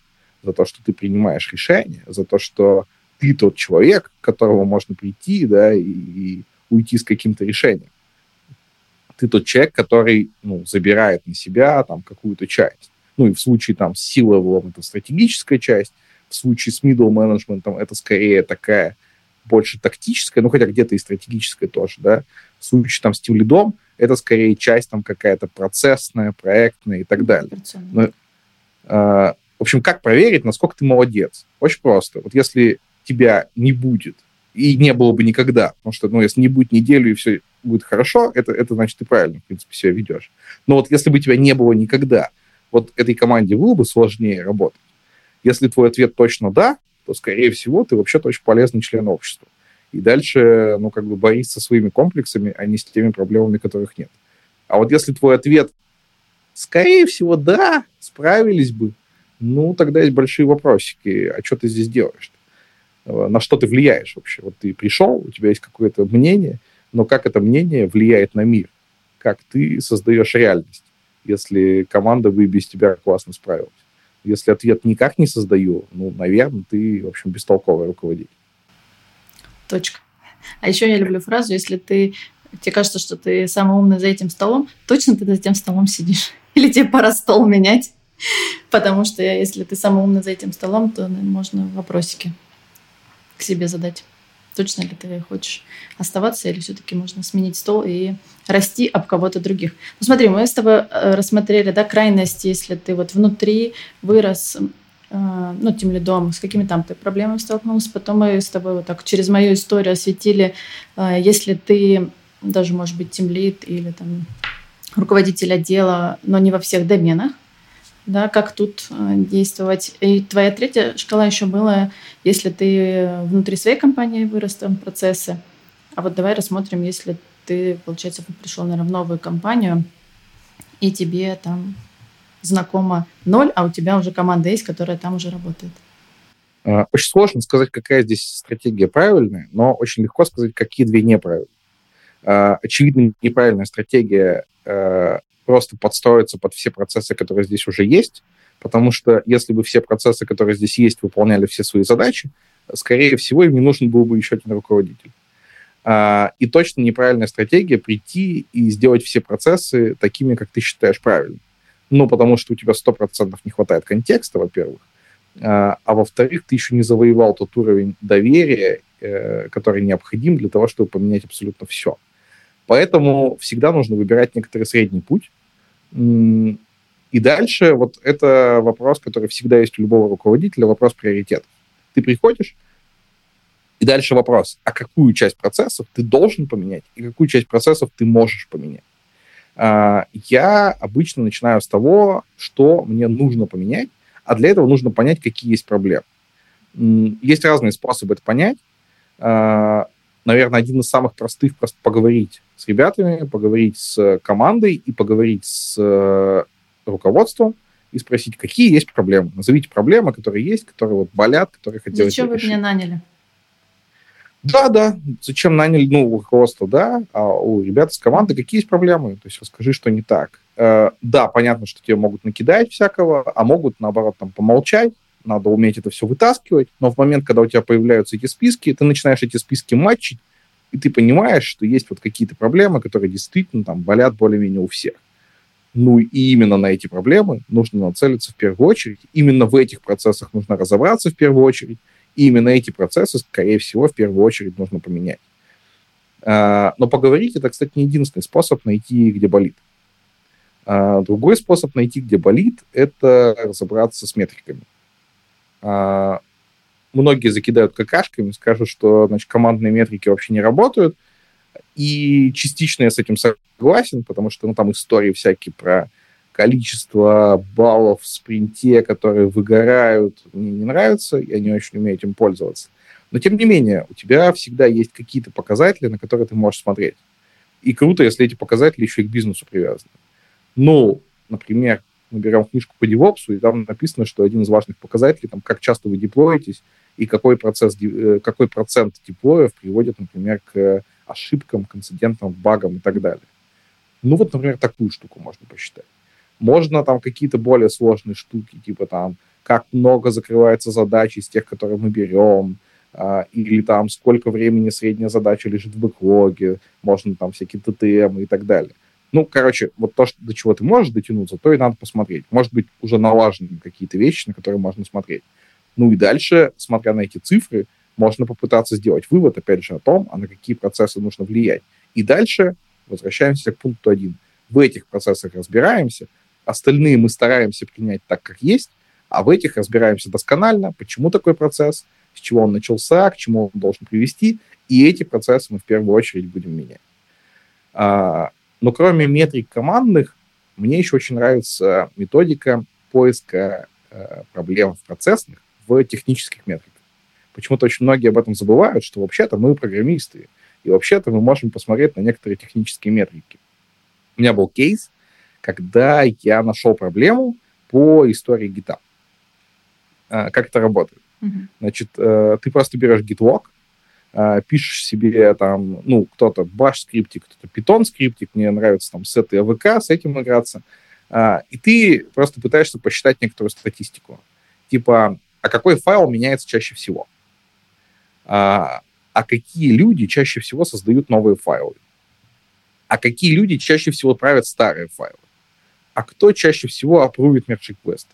за то, что ты принимаешь решения, за то, что ты тот человек, к которому можно прийти, да, и, и уйти с каким-то решением. Ты тот человек, который, ну, забирает на себя там какую-то часть. Ну и в случае там с силовым это стратегическая часть, В случае с middle менеджментом это скорее такая больше тактическая, ну хотя где-то и стратегическая тоже, да. В случае там с тем лидом это скорее часть там какая-то процессная, проектная и так далее. Но, э, в общем, как проверить, насколько ты молодец? Очень просто. Вот если тебя не будет, и не было бы никогда, потому что, ну, если не будет неделю и все будет хорошо, это, это значит, ты правильно, в принципе, себя ведешь. Но вот если бы тебя не было никогда, вот этой команде было бы сложнее работать. Если твой ответ точно «да», то, скорее всего, ты вообще-то очень полезный член общества. И дальше, ну, как бы борись со своими комплексами, а не с теми проблемами, которых нет. А вот если твой ответ «скорее всего, да, справились бы», ну, тогда есть большие вопросики. А что ты здесь делаешь? -то? На что ты влияешь вообще? Вот ты пришел, у тебя есть какое-то мнение, но как это мнение влияет на мир? Как ты создаешь реальность, если команда бы без тебя классно справилась? Если ответ никак не создаю, ну, наверное, ты, в общем, бестолковый руководитель. Точка. А еще я люблю фразу, если ты тебе кажется, что ты самый умный за этим столом, точно ты за тем столом сидишь? [LAUGHS] Или тебе пора стол менять? Потому что если ты самый умный за этим столом, то можно вопросики к себе задать. Точно ли ты хочешь оставаться, или все-таки можно сменить стол и расти об кого-то других? Ну, смотри, мы с тобой э, рассмотрели да, крайности, если ты вот внутри вырос, э, ну, тем лидом, с какими там ты проблемами столкнулся. Потом мы с тобой вот так через мою историю осветили, э, если ты даже, может быть, тимлид или там руководитель отдела, но не во всех доменах, да, как тут э, действовать. И твоя третья шкала еще была, если ты внутри своей компании вырос там процессы. А вот давай рассмотрим, если ты, получается, пришел, наверное, в новую компанию, и тебе там знакомо ноль, а у тебя уже команда есть, которая там уже работает. А, очень сложно сказать, какая здесь стратегия правильная, но очень легко сказать, какие две неправильные. А, очевидно, неправильная стратегия э, просто подстроиться под все процессы, которые здесь уже есть, потому что если бы все процессы, которые здесь есть, выполняли все свои задачи, скорее всего, им не нужен был бы еще один руководитель. А, и точно неправильная стратегия прийти и сделать все процессы такими, как ты считаешь правильно. Ну, потому что у тебя 100% не хватает контекста, во-первых, а, а во-вторых, ты еще не завоевал тот уровень доверия, э, который необходим для того, чтобы поменять абсолютно все. Поэтому всегда нужно выбирать некоторый средний путь. И дальше вот это вопрос, который всегда есть у любого руководителя, вопрос приоритетов. Ты приходишь, и дальше вопрос, а какую часть процессов ты должен поменять, и какую часть процессов ты можешь поменять. А, я обычно начинаю с того, что мне нужно поменять, а для этого нужно понять, какие есть проблемы. Есть разные способы это понять. Наверное, один из самых простых просто поговорить с ребятами, поговорить с командой и поговорить с э, руководством и спросить, какие есть проблемы. Назовите проблемы, которые есть, которые вот болят, которые хотелось Зачем вы меня наняли? Да, да. Зачем наняли, ну, у руководства, да, а у ребят с команды какие есть проблемы? То есть расскажи, что не так. Э, да, понятно, что тебе могут накидать всякого, а могут, наоборот, там, помолчать, надо уметь это все вытаскивать, но в момент, когда у тебя появляются эти списки, ты начинаешь эти списки матчить, и ты понимаешь, что есть вот какие-то проблемы, которые действительно там болят более-менее у всех. Ну и именно на эти проблемы нужно нацелиться в первую очередь. Именно в этих процессах нужно разобраться в первую очередь. И именно эти процессы, скорее всего, в первую очередь нужно поменять. А, но поговорить это, кстати, не единственный способ найти, где болит. А, другой способ найти, где болит, это разобраться с метриками. А, многие закидают какашками, скажут, что значит, командные метрики вообще не работают. И частично я с этим согласен, потому что ну, там истории всякие про количество баллов в спринте, которые выгорают, мне не нравятся, я не очень умею этим пользоваться. Но тем не менее, у тебя всегда есть какие-то показатели, на которые ты можешь смотреть. И круто, если эти показатели еще и к бизнесу привязаны. Ну, например, мы берем книжку по DevOps, и там написано, что один из важных показателей, там, как часто вы деплоитесь, и какой, процесс, э, какой процент деплоев приводит, например, к ошибкам, к инцидентам, багам и так далее. Ну вот, например, такую штуку можно посчитать. Можно там какие-то более сложные штуки, типа там, как много закрывается задач из тех, которые мы берем, а, или там сколько времени средняя задача лежит в бэклоге, можно там всякие ТТМ и так далее. Ну, короче, вот то, что, до чего ты можешь дотянуться, то и надо посмотреть. Может быть, уже налажены какие-то вещи, на которые можно смотреть. Ну и дальше, смотря на эти цифры, можно попытаться сделать вывод, опять же, о том, а на какие процессы нужно влиять. И дальше возвращаемся к пункту один. В этих процессах разбираемся, остальные мы стараемся принять так, как есть, а в этих разбираемся досконально, почему такой процесс, с чего он начался, к чему он должен привести, и эти процессы мы в первую очередь будем менять. Но кроме метрик командных, мне еще очень нравится методика поиска э, проблем в процессных в технических метриках. Почему-то очень многие об этом забывают, что вообще-то мы программисты, и вообще-то мы можем посмотреть на некоторые технические метрики. У меня был кейс, когда я нашел проблему по истории гита. А, как это работает? Mm-hmm. Значит, э, ты просто берешь GitLog, э, пишешь себе там, ну, кто-то bash скриптик, кто-то Python скриптик, мне нравится там с этой AVK, с этим играться, а, и ты просто пытаешься посчитать некоторую статистику. Типа, а какой файл меняется чаще всего? А, а какие люди чаще всего создают новые файлы? А какие люди чаще всего правят старые файлы? А кто чаще всего опрувит мерч квест?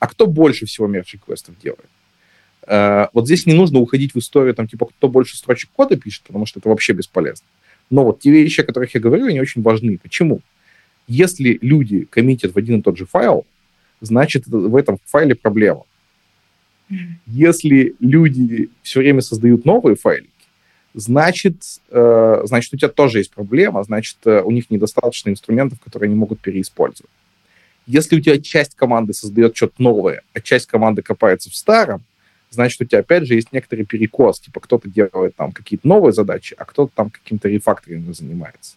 А кто больше всего мерч квестов делает? Uh, вот здесь не нужно уходить в историю, там, типа, кто больше строчек кода пишет, потому что это вообще бесполезно. Но вот те вещи, о которых я говорю, они очень важны. Почему? Если люди коммитят в один и тот же файл, значит, в этом файле проблема. Если люди все время создают новые файлики, значит, э, значит, у тебя тоже есть проблема, значит, э, у них недостаточно инструментов, которые они могут переиспользовать. Если у тебя часть команды создает что-то новое, а часть команды копается в старом, значит, у тебя опять же есть некоторый перекос, типа кто-то делает там какие-то новые задачи, а кто-то там каким-то рефакторингом занимается.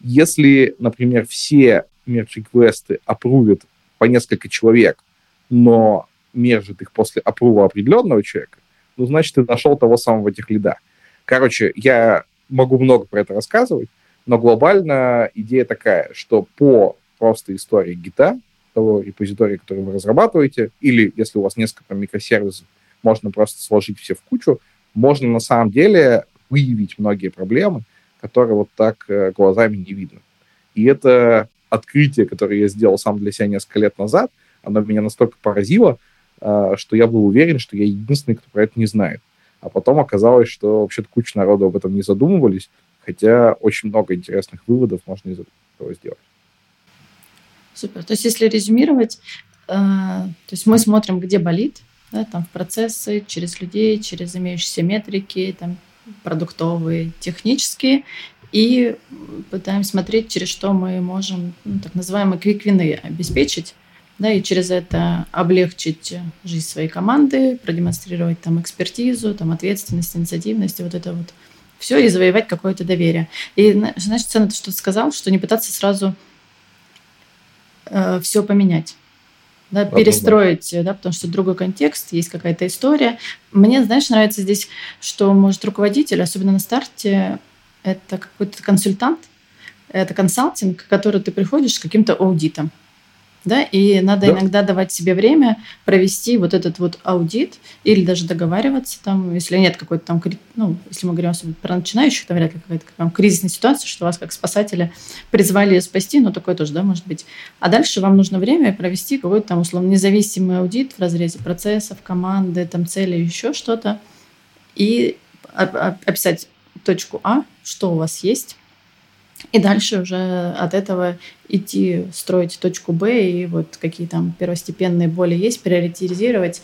Если, например, все мерч-квесты опрувят по несколько человек, но мержит их после опрува определенного человека, ну, значит, ты нашел того самого тех лида. Короче, я могу много про это рассказывать, но глобально идея такая, что по просто истории гита, того репозитория, который вы разрабатываете, или если у вас несколько микросервисов, можно просто сложить все в кучу, можно на самом деле выявить многие проблемы, которые вот так э, глазами не видно. И это открытие, которое я сделал сам для себя несколько лет назад, оно меня настолько поразило, э, что я был уверен, что я единственный, кто про это не знает. А потом оказалось, что вообще-то куча народу об этом не задумывались, хотя очень много интересных выводов можно из этого сделать. Супер. То есть, если резюмировать, э, то есть мы смотрим, где болит, да, там в процессы, через людей, через имеющиеся метрики, там продуктовые, технические, и пытаемся смотреть, через что мы можем ну, так называемые квиквины обеспечить, да, и через это облегчить жизнь своей команды, продемонстрировать там экспертизу, там ответственность, инициативность, вот это вот все, и завоевать какое-то доверие. И, значит, ценно то, что ты сказал, что не пытаться сразу э, все поменять да, перестроить, да, потому что другой контекст, есть какая-то история. Мне, знаешь, нравится здесь, что может руководитель, особенно на старте, это какой-то консультант, это консалтинг, который ты приходишь с каким-то аудитом да, и надо да. иногда давать себе время провести вот этот вот аудит или даже договариваться там, если нет какой-то там, ну, если мы говорим особенно про начинающих, там вряд ли какая-то там кризисная ситуация, что вас как спасателя призвали спасти, но такое тоже, да, может быть. А дальше вам нужно время провести какой-то там условно независимый аудит в разрезе процессов, команды, там цели, еще что-то, и описать точку А, что у вас есть, и дальше уже от этого идти строить точку Б и вот какие там первостепенные боли есть, приоритизировать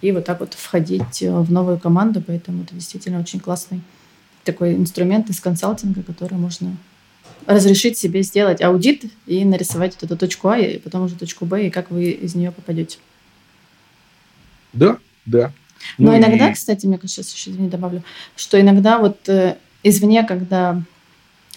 и вот так вот входить в новую команду. Поэтому это действительно очень классный такой инструмент из консалтинга, который можно разрешить себе сделать аудит и нарисовать вот эту точку А, и потом уже точку Б, и как вы из нее попадете. Да, да. Но ну иногда, и... кстати, мне кажется, сейчас еще извини, добавлю, что иногда вот э, извне, когда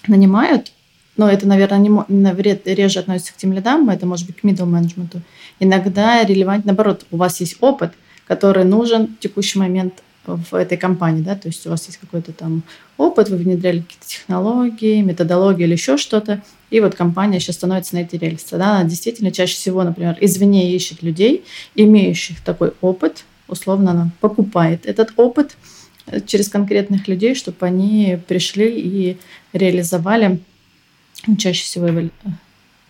нанимают, но это, наверное, не, навред, реже относится к тем лидам, это может быть к middle менеджменту. Иногда релевантно, наоборот, у вас есть опыт, который нужен в текущий момент в этой компании, да, то есть у вас есть какой-то там опыт, вы внедряли какие-то технологии, методологии или еще что-то, и вот компания сейчас становится на эти рельсы, да, она действительно чаще всего, например, извне ищет людей, имеющих такой опыт, условно она покупает этот опыт, через конкретных людей, чтобы они пришли и реализовали, чаще всего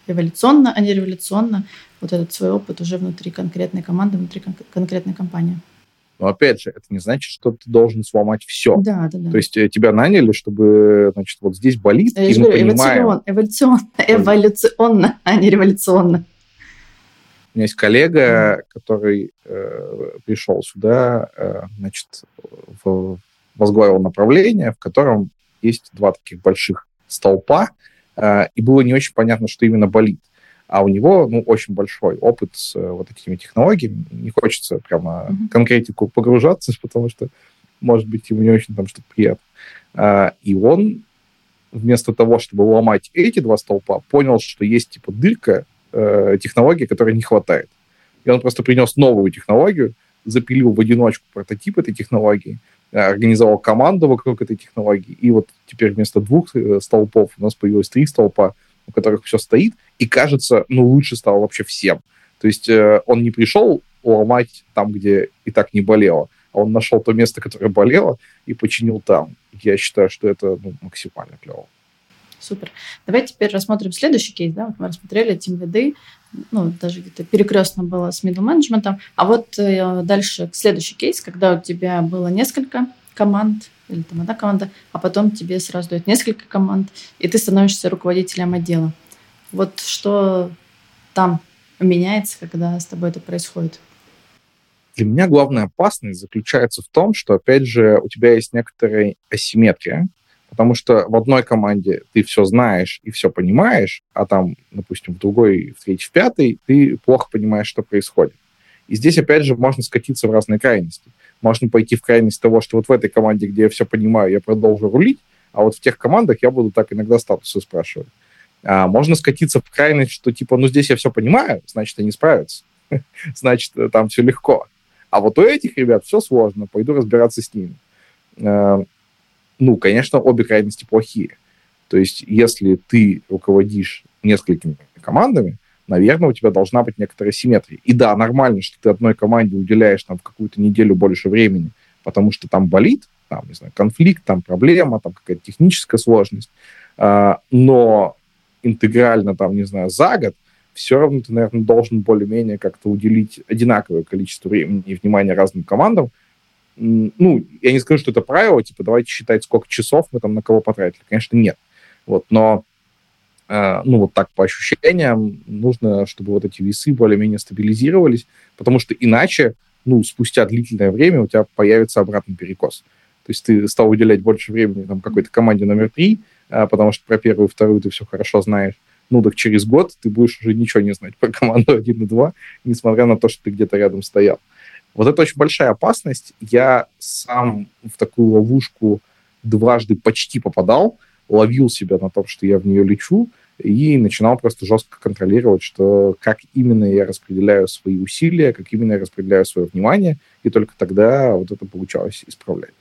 эволюционно, а не революционно вот этот свой опыт уже внутри конкретной команды, внутри кон- конкретной компании. Но опять же, это не значит, что ты должен сломать все. Да, да, да. То есть э, тебя наняли, чтобы, значит, вот здесь болит, Я и мы говорю, понимаем... Эволюционно, [LAUGHS] эволюционно, а не революционно. У меня есть коллега, который э, пришел сюда, э, значит, в, возглавил направление, в котором есть два таких больших столпа, э, и было не очень понятно, что именно болит а у него ну, очень большой опыт с э, вот этими технологиями. Не хочется прямо mm-hmm. конкретику погружаться, [LAUGHS] потому что, может быть, ему не очень там что-то приятно. А, и он вместо того, чтобы ломать эти два столпа, понял, что есть типа дырка э, технологии, которой не хватает. И он просто принес новую технологию, запилил в одиночку прототип этой технологии, э, организовал команду вокруг этой технологии, и вот теперь вместо двух э, столпов у нас появилось три столпа, у которых все стоит, и кажется, ну, лучше стало вообще всем. То есть э, он не пришел ломать там, где и так не болело, а он нашел то место, которое болело, и починил там. Я считаю, что это ну, максимально клево. Супер. Давайте теперь рассмотрим следующий кейс. Да? Вот мы рассмотрели тим лиды, ну, даже где-то перекрестно было с middle менеджментом. А вот э, дальше следующий кейс, когда у тебя было несколько команд, или там одна команда, а потом тебе сразу дают несколько команд, и ты становишься руководителем отдела. Вот что там меняется, когда с тобой это происходит? Для меня главная опасность заключается в том, что, опять же, у тебя есть некоторая асимметрия, потому что в одной команде ты все знаешь и все понимаешь, а там, допустим, в другой, в третьей, в пятой ты плохо понимаешь, что происходит. И здесь, опять же, можно скатиться в разные крайности. Можно пойти в крайность того, что вот в этой команде, где я все понимаю, я продолжу рулить, а вот в тех командах я буду так иногда статусы спрашивать. А можно скатиться в крайность, что типа, ну здесь я все понимаю, значит, они справятся. [LAUGHS] значит, там все легко. А вот у этих ребят все сложно, пойду разбираться с ними. Ну, конечно, обе крайности плохие. То есть, если ты руководишь несколькими командами, наверное, у тебя должна быть некоторая симметрия. И да, нормально, что ты одной команде уделяешь там в какую-то неделю больше времени, потому что там болит, там, не знаю, конфликт, там проблема, там какая-то техническая сложность. А, но интегрально, там, не знаю, за год, все равно ты, наверное, должен более-менее как-то уделить одинаковое количество времени и внимания разным командам. Ну, я не скажу, что это правило, типа, давайте считать, сколько часов мы там на кого потратили. Конечно, нет. Вот, но Э, ну, вот так по ощущениям, нужно, чтобы вот эти весы более-менее стабилизировались, потому что иначе, ну, спустя длительное время у тебя появится обратный перекос. То есть ты стал уделять больше времени там какой-то команде номер три, э, потому что про первую и вторую ты все хорошо знаешь. Ну, так через год ты будешь уже ничего не знать про команду 1 и 2, несмотря на то, что ты где-то рядом стоял. Вот это очень большая опасность. Я сам в такую ловушку дважды почти попадал, ловил себя на том, что я в нее лечу, и начинал просто жестко контролировать, что как именно я распределяю свои усилия, как именно я распределяю свое внимание, и только тогда вот это получалось исправлять.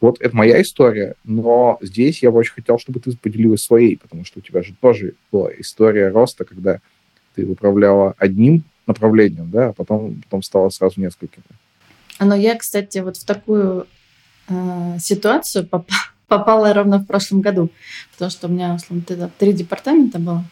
Вот это моя история, но здесь я бы очень хотел, чтобы ты поделилась своей, потому что у тебя же тоже была история роста, когда ты управляла одним направлением, да, а потом, потом стало сразу несколькими. Но я, кстати, вот в такую э, ситуацию попала [LAUGHS] попала ровно в прошлом году, потому что у меня, условно, три департамента было,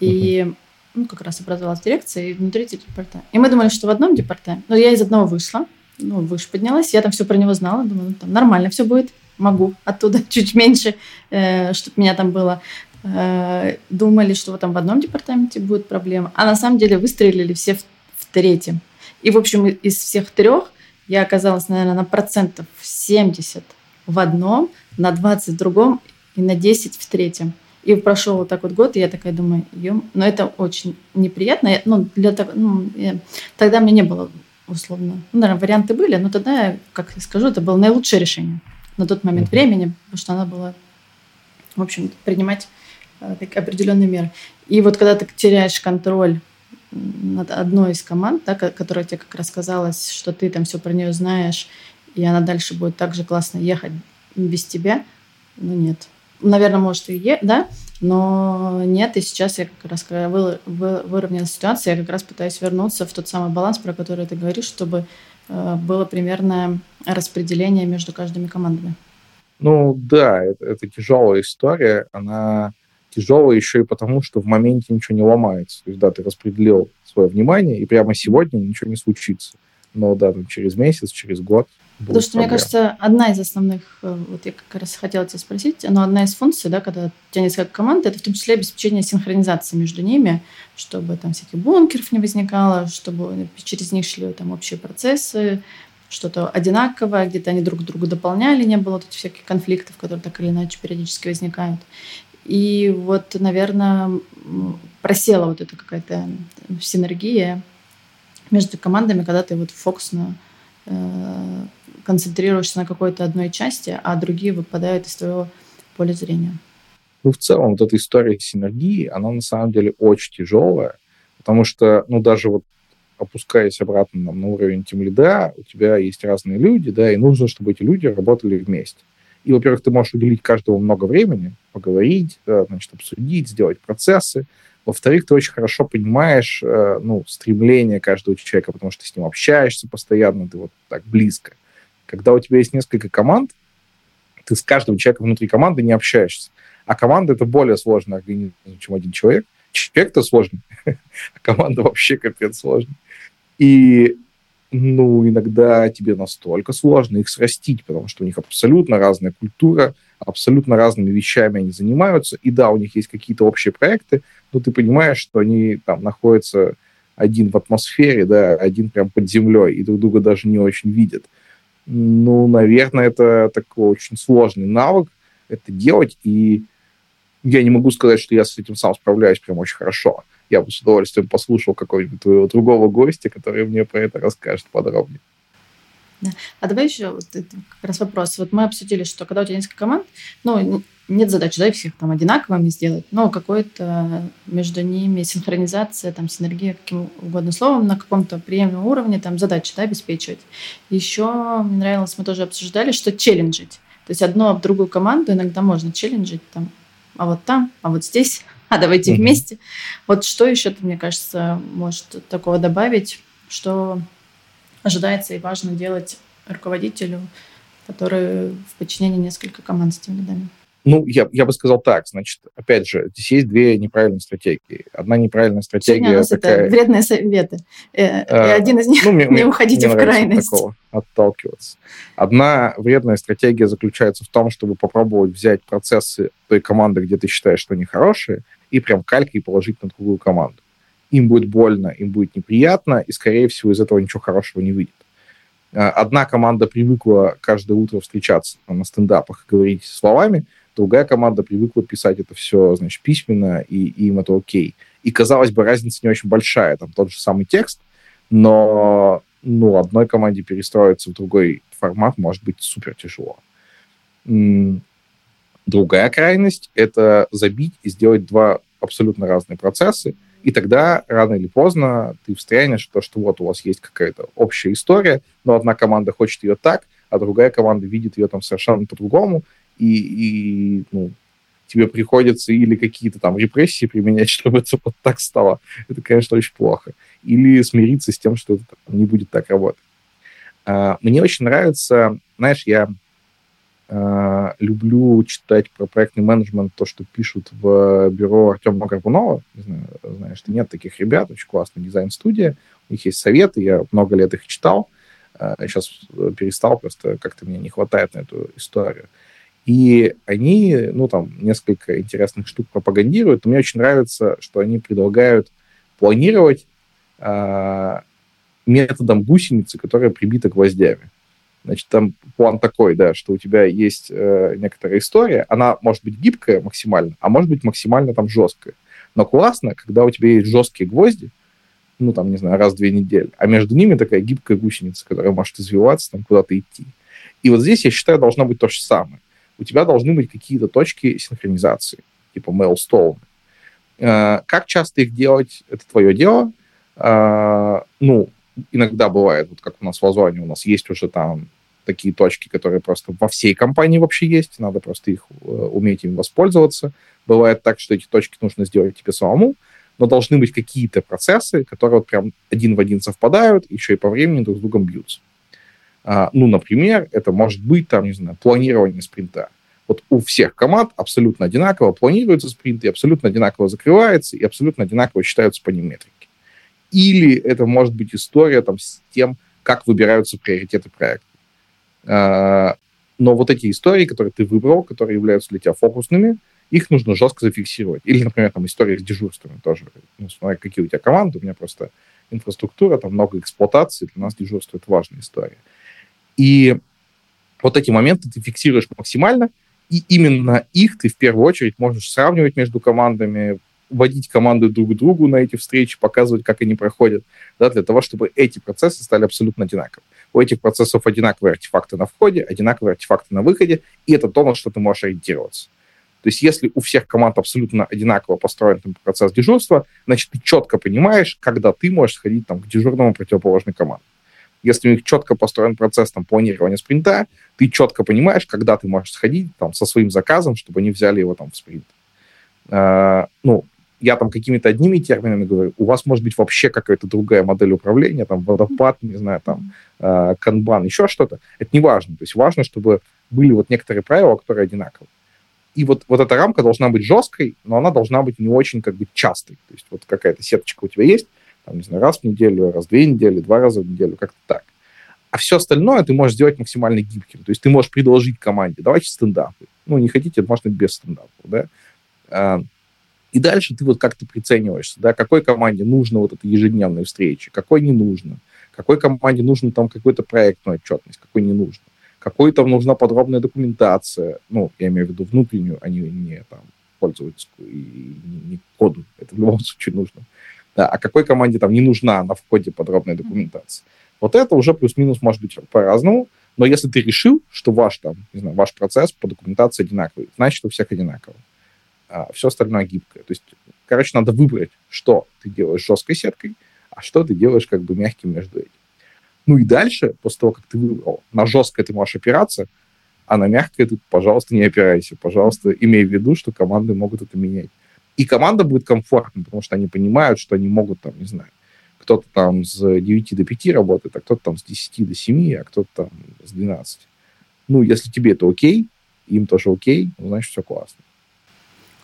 и ну, как раз образовалась дирекция, и внутри этих департаментов. И мы думали, что в одном департаменте, но я из одного вышла, ну, выше поднялась, я там все про него знала, думаю, ну, там нормально все будет, могу оттуда [LAUGHS] чуть меньше, э, чтобы меня там было. Э, думали, что вот там в одном департаменте будет проблема, а на самом деле выстрелили все в, в третьем. И, в общем, из всех трех я оказалась, наверное, на процентов 70 в одном, на 20 в другом и на 10 в третьем. И прошел вот так вот год, и я такая думаю, ем, но это очень неприятно. Я, ну, для того, ну, я, тогда мне не было условно, ну, наверное, варианты были, но тогда, как я скажу, это было наилучшее решение на тот момент времени, потому что она была, в общем, принимать определенные меры. И вот когда ты теряешь контроль над одной из команд, да, которая тебе как раз казалось, что ты там все про нее знаешь, и она дальше будет так же классно ехать без тебя, ну нет. Наверное, может и е, да, но нет, и сейчас я как раз, когда вы, вы, выровняла ситуацию, я как раз пытаюсь вернуться в тот самый баланс, про который ты говоришь, чтобы э, было примерное распределение между каждыми командами. Ну да, это, это тяжелая история, она тяжело еще и потому, что в моменте ничего не ломается. То есть, да, ты распределил свое внимание, и прямо сегодня ничего не случится. Но, да, там, через месяц, через год Потому что, проблем. мне кажется, одна из основных, э, вот я как раз хотела тебя спросить, но одна из функций, да, когда у тебя несколько команд, это в том числе обеспечение синхронизации между ними, чтобы там всяких бункеров не возникало, чтобы через них шли там общие процессы, что-то одинаковое, где-то они друг друга дополняли, не было вот этих всяких конфликтов, которые так или иначе периодически возникают. И вот, наверное, просела вот эта какая-то синергия между командами, когда ты вот фокусно э, концентрируешься на какой-то одной части, а другие выпадают из твоего поля зрения. Ну, в целом, вот эта история синергии, она на самом деле очень тяжелая, потому что, ну, даже вот опускаясь обратно на уровень тем лида, у тебя есть разные люди, да, и нужно, чтобы эти люди работали вместе. И, во-первых, ты можешь уделить каждому много времени, поговорить, да, значит, обсудить, сделать процессы. Во-вторых, ты очень хорошо понимаешь, э, ну, стремление каждого человека, потому что ты с ним общаешься постоянно, ты вот так близко. Когда у тебя есть несколько команд, ты с каждым человеком внутри команды не общаешься. А команда — это более сложный организм, чем один человек. Человек-то сложный, [LAUGHS] а команда вообще капец сложная. И ну, иногда тебе настолько сложно их срастить, потому что у них абсолютно разная культура, абсолютно разными вещами они занимаются. И да, у них есть какие-то общие проекты, но ты понимаешь, что они там находятся один в атмосфере, да, один прям под землей, и друг друга даже не очень видят. Ну, наверное, это такой очень сложный навык это делать, и я не могу сказать, что я с этим сам справляюсь прям очень хорошо я бы с удовольствием послушал какого-нибудь твоего другого гостя, который мне про это расскажет подробнее. А давай еще вот как раз вопрос. Вот мы обсудили, что когда у тебя несколько команд, ну, нет задачи, да, всех там одинаковыми сделать, но какой-то между ними синхронизация, там, синергия, каким угодно словом, на каком-то приемлемом уровне там задачи, да, обеспечивать. Еще мне нравилось, мы тоже обсуждали, что челленджить. То есть одну об другую команду иногда можно челленджить, там, а вот там, а вот здесь а давайте mm-hmm. вместе. Вот что еще, ты, мне кажется, может такого добавить, что ожидается и важно делать руководителю, который в подчинении несколько команд с теми лидами? Ну, я, я бы сказал так. Значит, опять же, здесь есть две неправильные стратегии. Одна неправильная стратегия... Сегодня у нас такая... это вредные советы. Э, и а, один из них ну, мне, [LAUGHS] не уходите мне в крайность. такого отталкиваться. Одна вредная стратегия заключается в том, чтобы попробовать взять процессы той команды, где ты считаешь, что они хорошие, и прям калькой положить на другую команду. Им будет больно, им будет неприятно, и, скорее всего, из этого ничего хорошего не выйдет. А, одна команда привыкла каждое утро встречаться на стендапах и говорить словами, другая команда привыкла писать это все, значит, письменно, и, и им это окей. И, казалось бы, разница не очень большая, там тот же самый текст, но ну, одной команде перестроиться в другой формат может быть супер тяжело. Другая крайность — это забить и сделать два абсолютно разные процессы, и тогда рано или поздно ты встрянешь то, что вот у вас есть какая-то общая история, но одна команда хочет ее так, а другая команда видит ее там совершенно по-другому, и, и ну, тебе приходится или какие-то там репрессии применять, [LAUGHS] чтобы это вот так стало. Это, конечно, очень плохо. Или смириться с тем, что это не будет так работать. А, мне очень нравится, знаешь, я люблю читать про проектный менеджмент, то, что пишут в бюро Артема Горбунова. Не знаю, знаешь, что нет таких ребят, очень классная дизайн-студия. У них есть советы, я много лет их читал. Сейчас а, перестал, просто как-то мне не хватает на эту историю. И они, ну, там, несколько интересных штук пропагандируют. Мне очень нравится, что они предлагают планировать э, методом гусеницы, которая прибита гвоздями. Значит, там план такой, да, что у тебя есть э, некоторая история, она может быть гибкая максимально, а может быть максимально там жесткая. Но классно, когда у тебя есть жесткие гвозди, ну, там, не знаю, раз в две недели, а между ними такая гибкая гусеница, которая может извиваться, там, куда-то идти. И вот здесь, я считаю, должно быть то же самое у тебя должны быть какие-то точки синхронизации, типа mailstone. Э, как часто их делать, это твое дело. Э, ну, иногда бывает, вот как у нас в Озоне, у нас есть уже там такие точки, которые просто во всей компании вообще есть, надо просто их э, уметь им воспользоваться. Бывает так, что эти точки нужно сделать тебе самому, но должны быть какие-то процессы, которые вот прям один в один совпадают, еще и по времени друг с другом бьются. А, ну, например, это может быть, там, не знаю, планирование спринта. Вот у всех команд абсолютно одинаково планируются спринты, абсолютно одинаково закрывается, и абсолютно одинаково считаются по ним метрики. Или это может быть история там, с тем, как выбираются приоритеты проекта. А, но вот эти истории, которые ты выбрал, которые являются для тебя фокусными, их нужно жестко зафиксировать. Или, например, там история с дежурствами тоже. Ну, смотря какие у тебя команды, у меня просто инфраструктура, там много эксплуатации, для нас дежурство — это важная история. И вот эти моменты ты фиксируешь максимально, и именно их ты в первую очередь можешь сравнивать между командами, вводить команды друг к другу на эти встречи, показывать, как они проходят, да, для того, чтобы эти процессы стали абсолютно одинаковыми. У этих процессов одинаковые артефакты на входе, одинаковые артефакты на выходе, и это то, на что ты можешь ориентироваться. То есть если у всех команд абсолютно одинаково построен там, процесс дежурства, значит, ты четко понимаешь, когда ты можешь сходить там, к дежурному противоположной команде. Если у них четко построен процесс там, планирования спринта, ты четко понимаешь, когда ты можешь сходить там, со своим заказом, чтобы они взяли его там в спринт. А, ну, я там какими-то одними терминами говорю, у вас может быть вообще какая-то другая модель управления, там водопад, не знаю, там э, канбан, еще что-то. Это не важно. То есть важно, чтобы были вот некоторые правила, которые одинаковые. И вот, вот эта рамка должна быть жесткой, но она должна быть не очень как бы частой. То есть вот какая-то сеточка у тебя есть, там, не знаю, раз в неделю, раз в две недели, два раза в неделю, как-то так. А все остальное ты можешь сделать максимально гибким. То есть ты можешь предложить команде, давайте стендапы. Ну, не хотите, можно без стендапов, да. И дальше ты вот как-то прицениваешься, да, какой команде нужно вот эта ежедневная встреча, какой не нужно, какой команде нужно там какой-то проектную отчетность, какой не нужно какой там нужна подробная документация, ну, я имею в виду внутреннюю, а не, не там пользовательскую и не, не коду, это в любом [LAUGHS] случае нужно. Да, а какой команде там не нужна на входе подробная документация. Вот это уже плюс-минус может быть по-разному, но если ты решил, что ваш там, не знаю, ваш процесс по документации одинаковый, значит, у всех одинаково. А все остальное гибкое. То есть, короче, надо выбрать, что ты делаешь жесткой сеткой, а что ты делаешь как бы мягким между этим. Ну и дальше, после того, как ты выбрал, на жесткое ты можешь опираться, а на мягкое ты, пожалуйста, не опирайся. Пожалуйста, имей в виду, что команды могут это менять. И команда будет комфортной, потому что они понимают, что они могут, там, не знаю, кто-то там с 9 до 5 работает, а кто-то там с 10 до 7, а кто-то там с 12. Ну, если тебе это окей, им тоже окей, значит, все классно.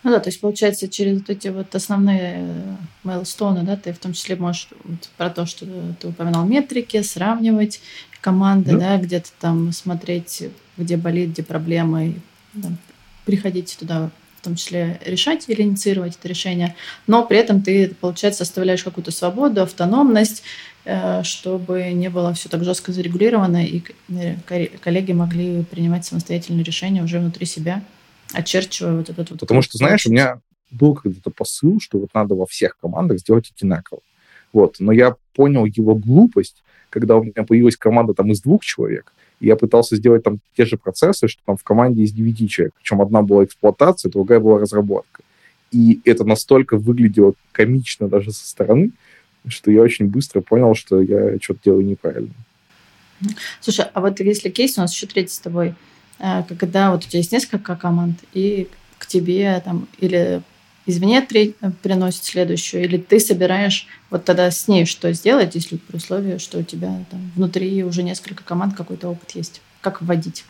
Ну да, то есть, получается, через вот эти вот основные мейлстоны, да, ты в том числе можешь вот про то, что ты упоминал метрики, сравнивать команды, да, да где-то там смотреть, где болит, где проблемы, да, приходить туда в том числе решать или инициировать это решение, но при этом ты, получается, оставляешь какую-то свободу, автономность, э, чтобы не было все так жестко зарегулировано, и э, коллеги могли принимать самостоятельные решения уже внутри себя очерчиваю вот этот вот... Потому что, знаешь, у меня был когда-то посыл, что вот надо во всех командах сделать одинаково. Вот. Но я понял его глупость, когда у меня появилась команда там из двух человек, и я пытался сделать там те же процессы, что там в команде из девяти человек. Причем одна была эксплуатация, другая была разработка. И это настолько выглядело комично даже со стороны, что я очень быстро понял, что я что-то делаю неправильно. Слушай, а вот если кейс у нас еще третий с тобой – когда вот у тебя есть несколько команд, и к тебе там или извне три, э, приносит следующую, или ты собираешь вот тогда с ней что сделать, если при условии, что у тебя там внутри уже несколько команд, какой-то опыт есть. Как вводить?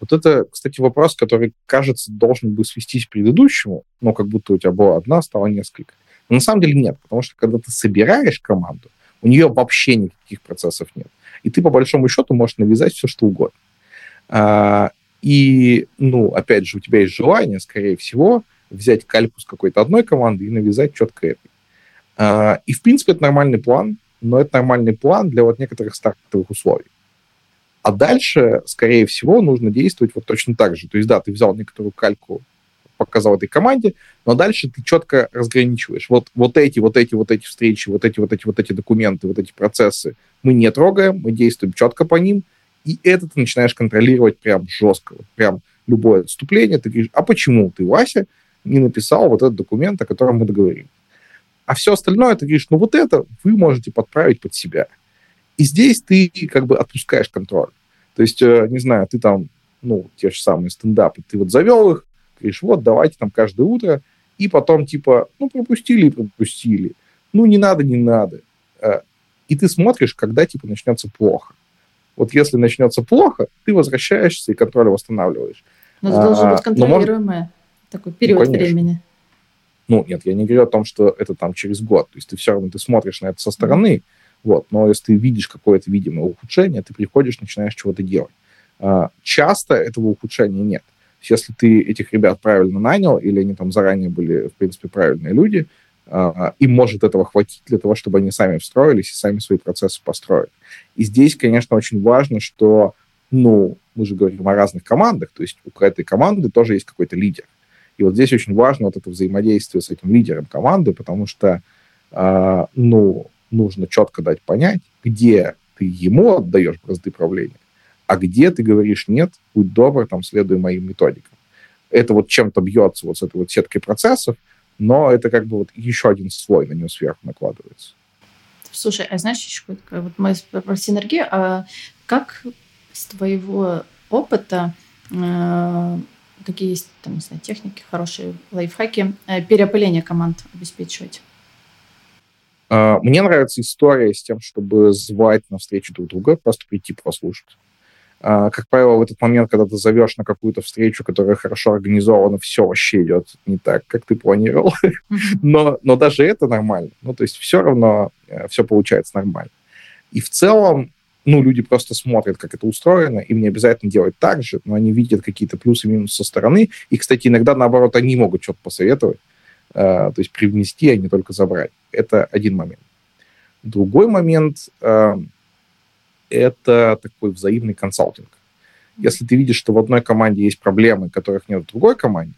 Вот это, кстати, вопрос, который, кажется, должен был свестись к предыдущему, но как будто у тебя была одна, стало несколько. Но на самом деле нет, потому что когда ты собираешь команду, у нее вообще никаких процессов нет. И ты, по большому счету, можешь навязать все, что угодно. А, и, ну, опять же, у тебя есть желание, скорее всего, взять кальку с какой-то одной команды и навязать четко этой. А, и, в принципе, это нормальный план, но это нормальный план для вот некоторых стартовых условий. А дальше, скорее всего, нужно действовать вот точно так же. То есть, да, ты взял некоторую кальку, показал этой команде, но дальше ты четко разграничиваешь. Вот, вот эти, вот эти, вот эти встречи, вот эти, вот эти, вот эти документы, вот эти процессы мы не трогаем, мы действуем четко по ним, и это ты начинаешь контролировать прям жестко. Вот прям любое отступление, ты говоришь, а почему ты, Вася, не написал вот этот документ, о котором мы договорились? А все остальное ты говоришь, ну вот это вы можете подправить под себя. И здесь ты как бы отпускаешь контроль. То есть, э, не знаю, ты там, ну, те же самые стендапы, ты вот завел их, говоришь, вот, давайте там каждое утро, и потом типа, ну, пропустили и пропустили. Ну, не надо, не надо. Э, и ты смотришь, когда типа начнется плохо. Вот если начнется плохо, ты возвращаешься и контроль восстанавливаешь. Но это а, должно быть контролируемое, может... такой период ну, времени. Ну, нет, я не говорю о том, что это там через год. То есть ты все равно ты смотришь на это со стороны, mm вот, но если ты видишь какое-то видимое ухудшение, ты приходишь, начинаешь чего-то делать. А, часто этого ухудшения нет. Если ты этих ребят правильно нанял, или они там заранее были, в принципе, правильные люди, им может этого хватить для того, чтобы они сами встроились и сами свои процессы построили. И здесь, конечно, очень важно, что, ну, мы же говорим о разных командах, то есть у этой команды тоже есть какой-то лидер. И вот здесь очень важно вот это взаимодействие с этим лидером команды, потому что, э, ну, нужно четко дать понять, где ты ему отдаешь бразды правления, а где ты говоришь, нет, будь добр, там, следуй моим методикам. Это вот чем-то бьется вот с этой вот сеткой процессов, но это как бы вот еще один слой на него сверху накладывается. Слушай, а знаешь, еще вот мы про синергию, а как с твоего опыта э, какие есть там, не знаю, техники, хорошие лайфхаки, э, переопыление команд обеспечивать? А, мне нравится история с тем, чтобы звать на встречу друг друга, просто прийти послушать. А, как правило, в этот момент, когда ты зовешь на какую-то встречу, которая хорошо организована, все вообще идет не так, как ты планировал. [LAUGHS] но, но даже это нормально. Ну, то есть все равно э, все получается нормально. И в целом, ну, люди просто смотрят, как это устроено, им не обязательно делать так же, но они видят какие-то плюсы и минусы со стороны. И, кстати, иногда, наоборот, они могут что-то посоветовать, э, то есть привнести, а не только забрать. Это один момент. Другой момент э, это такой взаимный консалтинг. Если ты видишь, что в одной команде есть проблемы, которых нет в другой команде,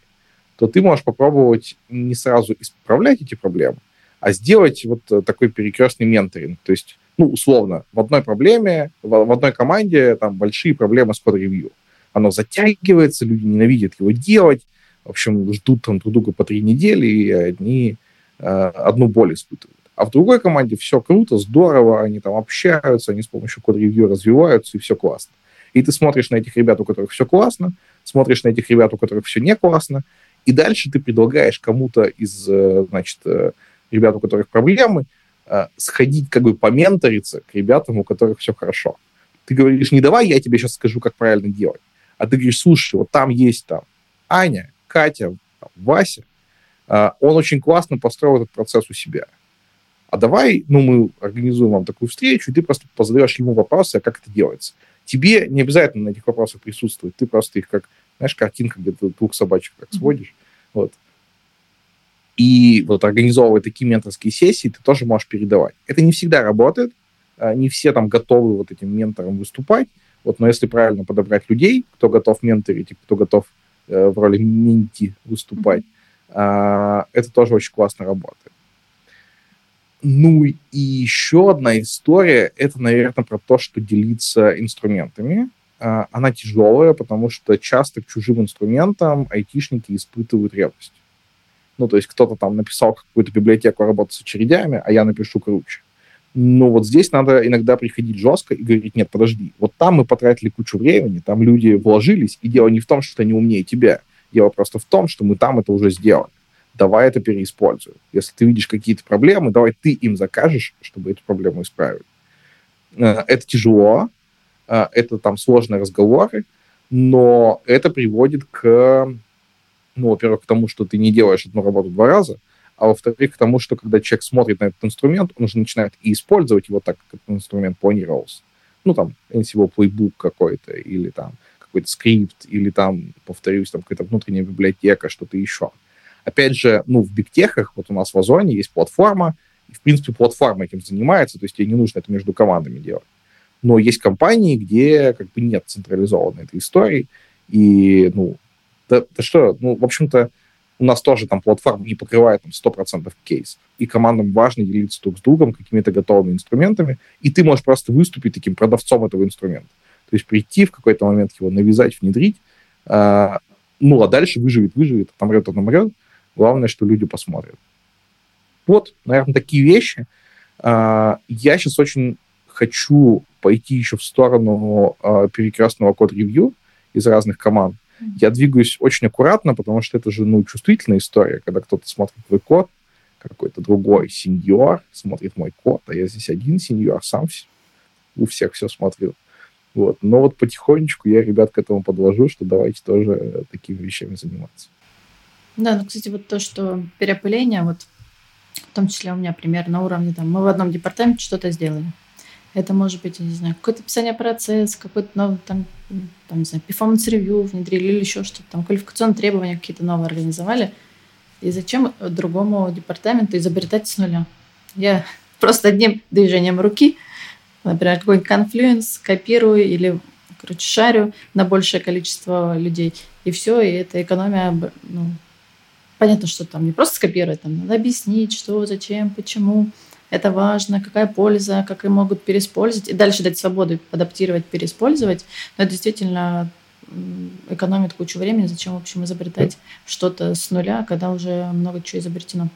то ты можешь попробовать не сразу исправлять эти проблемы, а сделать вот э, такой перекрестный менторинг. То есть, ну, условно, в одной проблеме, в, одной команде там большие проблемы с код-ревью. Оно затягивается, люди ненавидят его делать, в общем, ждут там друг друга по три недели, и они Э, одну боль испытывают. А в другой команде все круто, здорово, они там общаются, они с помощью код-ревью развиваются, и все классно. И ты смотришь на этих ребят, у которых все классно, смотришь на этих ребят, у которых все не классно, и дальше ты предлагаешь кому-то из, э, значит, э, ребят, у которых проблемы, сходить как бы поменториться к ребятам, у которых все хорошо. Ты говоришь, не давай я тебе сейчас скажу, как правильно делать, а ты говоришь, слушай, вот там есть там Аня, Катя, там, Вася, а, он очень классно построил этот процесс у себя. А давай, ну, мы организуем вам такую встречу, и ты просто позадаешь ему вопросы, а как это делается. Тебе не обязательно на этих вопросах присутствовать, ты просто их как, знаешь, картинка, где ты двух собачек так сводишь. Вот. И вот организовывая такие менторские сессии, ты тоже можешь передавать. Это не всегда работает, а, не все там готовы вот этим ментором выступать, вот, но если правильно подобрать людей, кто готов менторить и кто готов э, в роли менти выступать, mm-hmm а, это тоже очень классно работает. Ну и еще одна история, это, наверное, про то, что делиться инструментами. А, она тяжелая, потому что часто к чужим инструментам айтишники испытывают ревность. Ну, то есть кто-то там написал какую-то библиотеку работать с очередями, а я напишу круче. Но вот здесь надо иногда приходить жестко и говорить, нет, подожди, вот там мы потратили кучу времени, там люди вложились, и дело не в том, что они умнее тебя, Дело просто в том, что мы там это уже сделали. Давай это переиспользуем. Если ты видишь какие-то проблемы, давай ты им закажешь, чтобы эту проблему исправить. Э, это тяжело, э, это там сложные разговоры, но это приводит к, ну, во-первых, к тому, что ты не делаешь одну работу два раза, а во-вторых, к тому, что когда человек смотрит на этот инструмент, он уже начинает и использовать его так, как этот инструмент планировался. Ну, там, NCO Playbook какой-то, или там какой-то скрипт, или там, повторюсь, там какая-то внутренняя библиотека, что-то еще. Опять же, ну, в бигтехах, вот у нас в Озоне есть платформа, и, в принципе, платформа этим занимается, то есть тебе не нужно это между командами делать. Но есть компании, где как бы нет централизованной этой истории, и, ну, да, да что, ну, в общем-то, у нас тоже там платформа не покрывает там 100% кейс. И командам важно делиться друг с другом какими-то готовыми инструментами, и ты можешь просто выступить таким продавцом этого инструмента. То есть прийти в какой-то момент его навязать, внедрить, э, ну, а дальше выживет, выживет, отомрет, отомрет. Главное, что люди посмотрят. Вот, наверное, такие вещи. Э, я сейчас очень хочу пойти еще в сторону э, перекрестного код-ревью из разных команд. Я двигаюсь очень аккуратно, потому что это же, ну, чувствительная история, когда кто-то смотрит твой код, какой-то другой сеньор смотрит мой код, а я здесь один сеньор, сам у всех все смотрю. Вот. Но вот потихонечку я ребят к этому подвожу, что давайте тоже такими вещами заниматься. Да, ну, кстати, вот то, что переопыление, вот в том числе у меня пример на уровне, там, мы в одном департаменте что-то сделали. Это может быть, я не знаю, какое-то описание процесса, какой-то новый, там, там, не знаю, performance review внедрили или еще что-то, там, квалификационные требования какие-то новые организовали. И зачем другому департаменту изобретать с нуля? Я [LAUGHS] просто одним движением руки, например, какой-нибудь Confluence копирую или, короче, шарю на большее количество людей. И все, и это экономия ну, Понятно, что там не просто скопировать, там надо объяснить, что, зачем, почему это важно, какая польза, как их могут переиспользовать. И дальше дать свободу адаптировать, переиспользовать. Но это действительно экономит кучу времени. Зачем, в общем, изобретать что-то с нуля, когда уже много чего изобретено.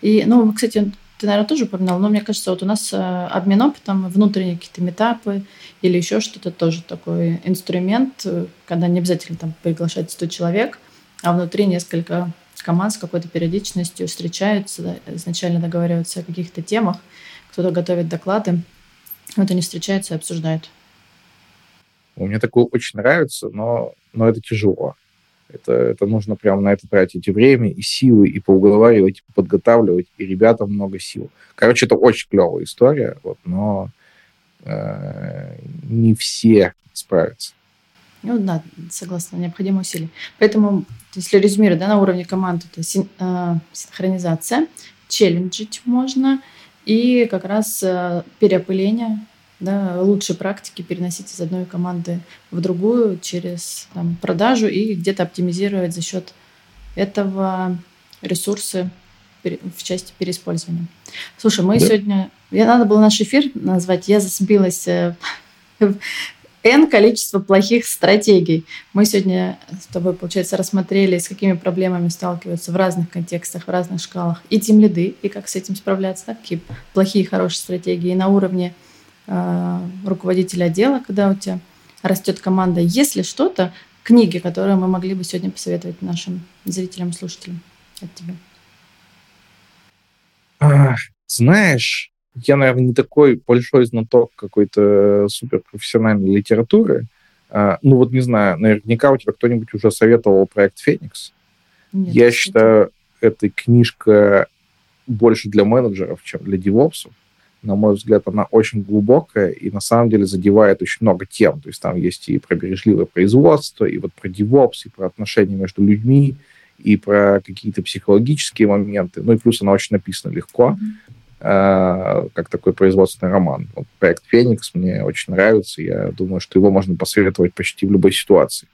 И, ну, кстати, ты, наверное, тоже упоминал, но мне кажется, вот у нас э, обмен опытом, внутренние какие-то метапы или еще что-то тоже такой инструмент, э, когда не обязательно там приглашать 100 человек – а внутри несколько команд с какой-то периодичностью встречаются, изначально договариваются о каких-то темах, кто-то готовит доклады, вот они встречаются и обсуждают. Мне такое очень нравится, но, но это тяжело. Это, это нужно прямо на это тратить и время, и силы, и поуговаривать, и подготавливать, и ребятам много сил. Короче, это очень клевая история, вот, но э, не все справятся. Ну да, согласна, необходимые усилия. Поэтому, если резюмировать, да, на уровне команд это син, э, синхронизация, челленджить можно, и как раз э, переопыление, да, лучшие практики переносить из одной команды в другую через там, продажу и где-то оптимизировать за счет этого ресурсы в части переиспользования. Слушай, мы да. сегодня... Я надо было наш эфир назвать. Я засбилась э, [LAUGHS] N количество плохих стратегий. Мы сегодня с тобой, получается, рассмотрели, с какими проблемами сталкиваются в разных контекстах, в разных шкалах и тем лиды, и как с этим справляться, да, какие плохие и хорошие стратегии. И на уровне э, руководителя отдела, когда у тебя растет команда, если что-то, книги, которые мы могли бы сегодня посоветовать нашим зрителям, слушателям от тебя. Знаешь, я, наверное, не такой большой знаток какой-то суперпрофессиональной литературы. А, ну вот не знаю, наверняка у тебя кто-нибудь уже советовал проект «Феникс». Нет, я считаю, эта книжка больше для менеджеров, чем для девопсов. На мой взгляд, она очень глубокая и на самом деле задевает очень много тем. То есть там есть и про бережливое производство, и вот про девопс, и про отношения между людьми, и про какие-то психологические моменты. Ну и плюс она очень написана легко. Mm-hmm. Э, как такой производственный роман. Вот проект «Феникс» мне очень нравится. Я думаю, что его можно посоветовать почти в любой ситуации.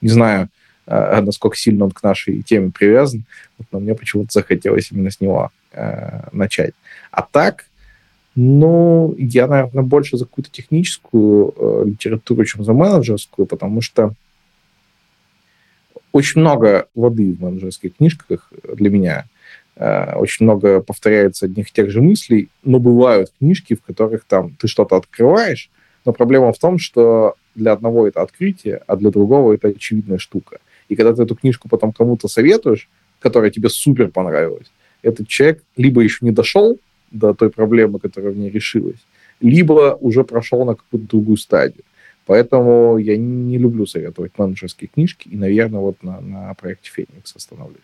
Не знаю, э, насколько сильно он к нашей теме привязан, но мне почему-то захотелось именно с него э, начать. А так, ну, я, наверное, больше за какую-то техническую литературу, чем за менеджерскую, потому что очень много воды в менеджерских книжках для меня. Э, очень много повторяется одних и тех же мыслей, но бывают книжки, в которых там ты что-то открываешь, но проблема в том, что для одного это открытие, а для другого это очевидная штука. И когда ты эту книжку потом кому-то советуешь, которая тебе супер понравилась, этот человек либо еще не дошел до той проблемы, которая в ней решилась, либо уже прошел на какую-то другую стадию. Поэтому я не люблю советовать менеджерские книжки, и, наверное, вот на, на проекте «Феникс» остановлюсь.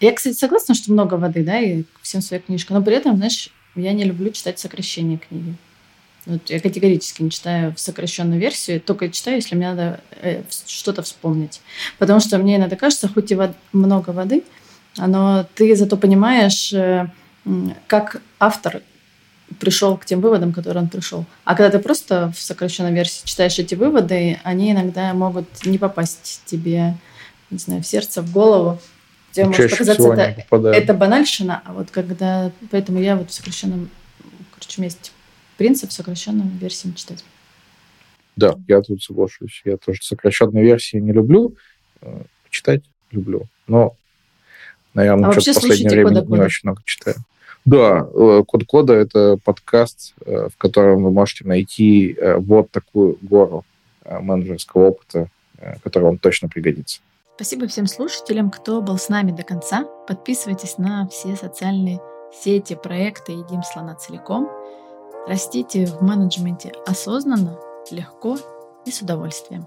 Я, кстати, согласна, что много воды, да, и всем своя книжка, но при этом, знаешь, я не люблю читать сокращение книги. Вот я категорически не читаю в сокращенную версию, только читаю, если мне надо э, что-то вспомнить. Потому что мне иногда кажется, хоть и вод, много воды, но ты зато понимаешь, э, как автор пришел к тем выводам, которые он пришел. А когда ты просто в сокращенной версии читаешь эти выводы, они иногда могут не попасть тебе, не знаю, в сердце, в голову. Тебе может показаться, это, это банальщина, а вот когда... Поэтому я вот в сокращенном... Короче, есть принцип в сокращенной версии читать. Да, я тут соглашусь. Я тоже сокращенной версии не люблю. Э, читать люблю. Но, наверное, а что-то в последнее время не очень много читаю. Да, э, Код Кода — это подкаст, э, в котором вы можете найти э, вот такую гору менеджерского опыта, который вам точно пригодится. Спасибо всем слушателям, кто был с нами до конца. Подписывайтесь на все социальные сети проекта «Едим слона целиком». Растите в менеджменте осознанно, легко и с удовольствием.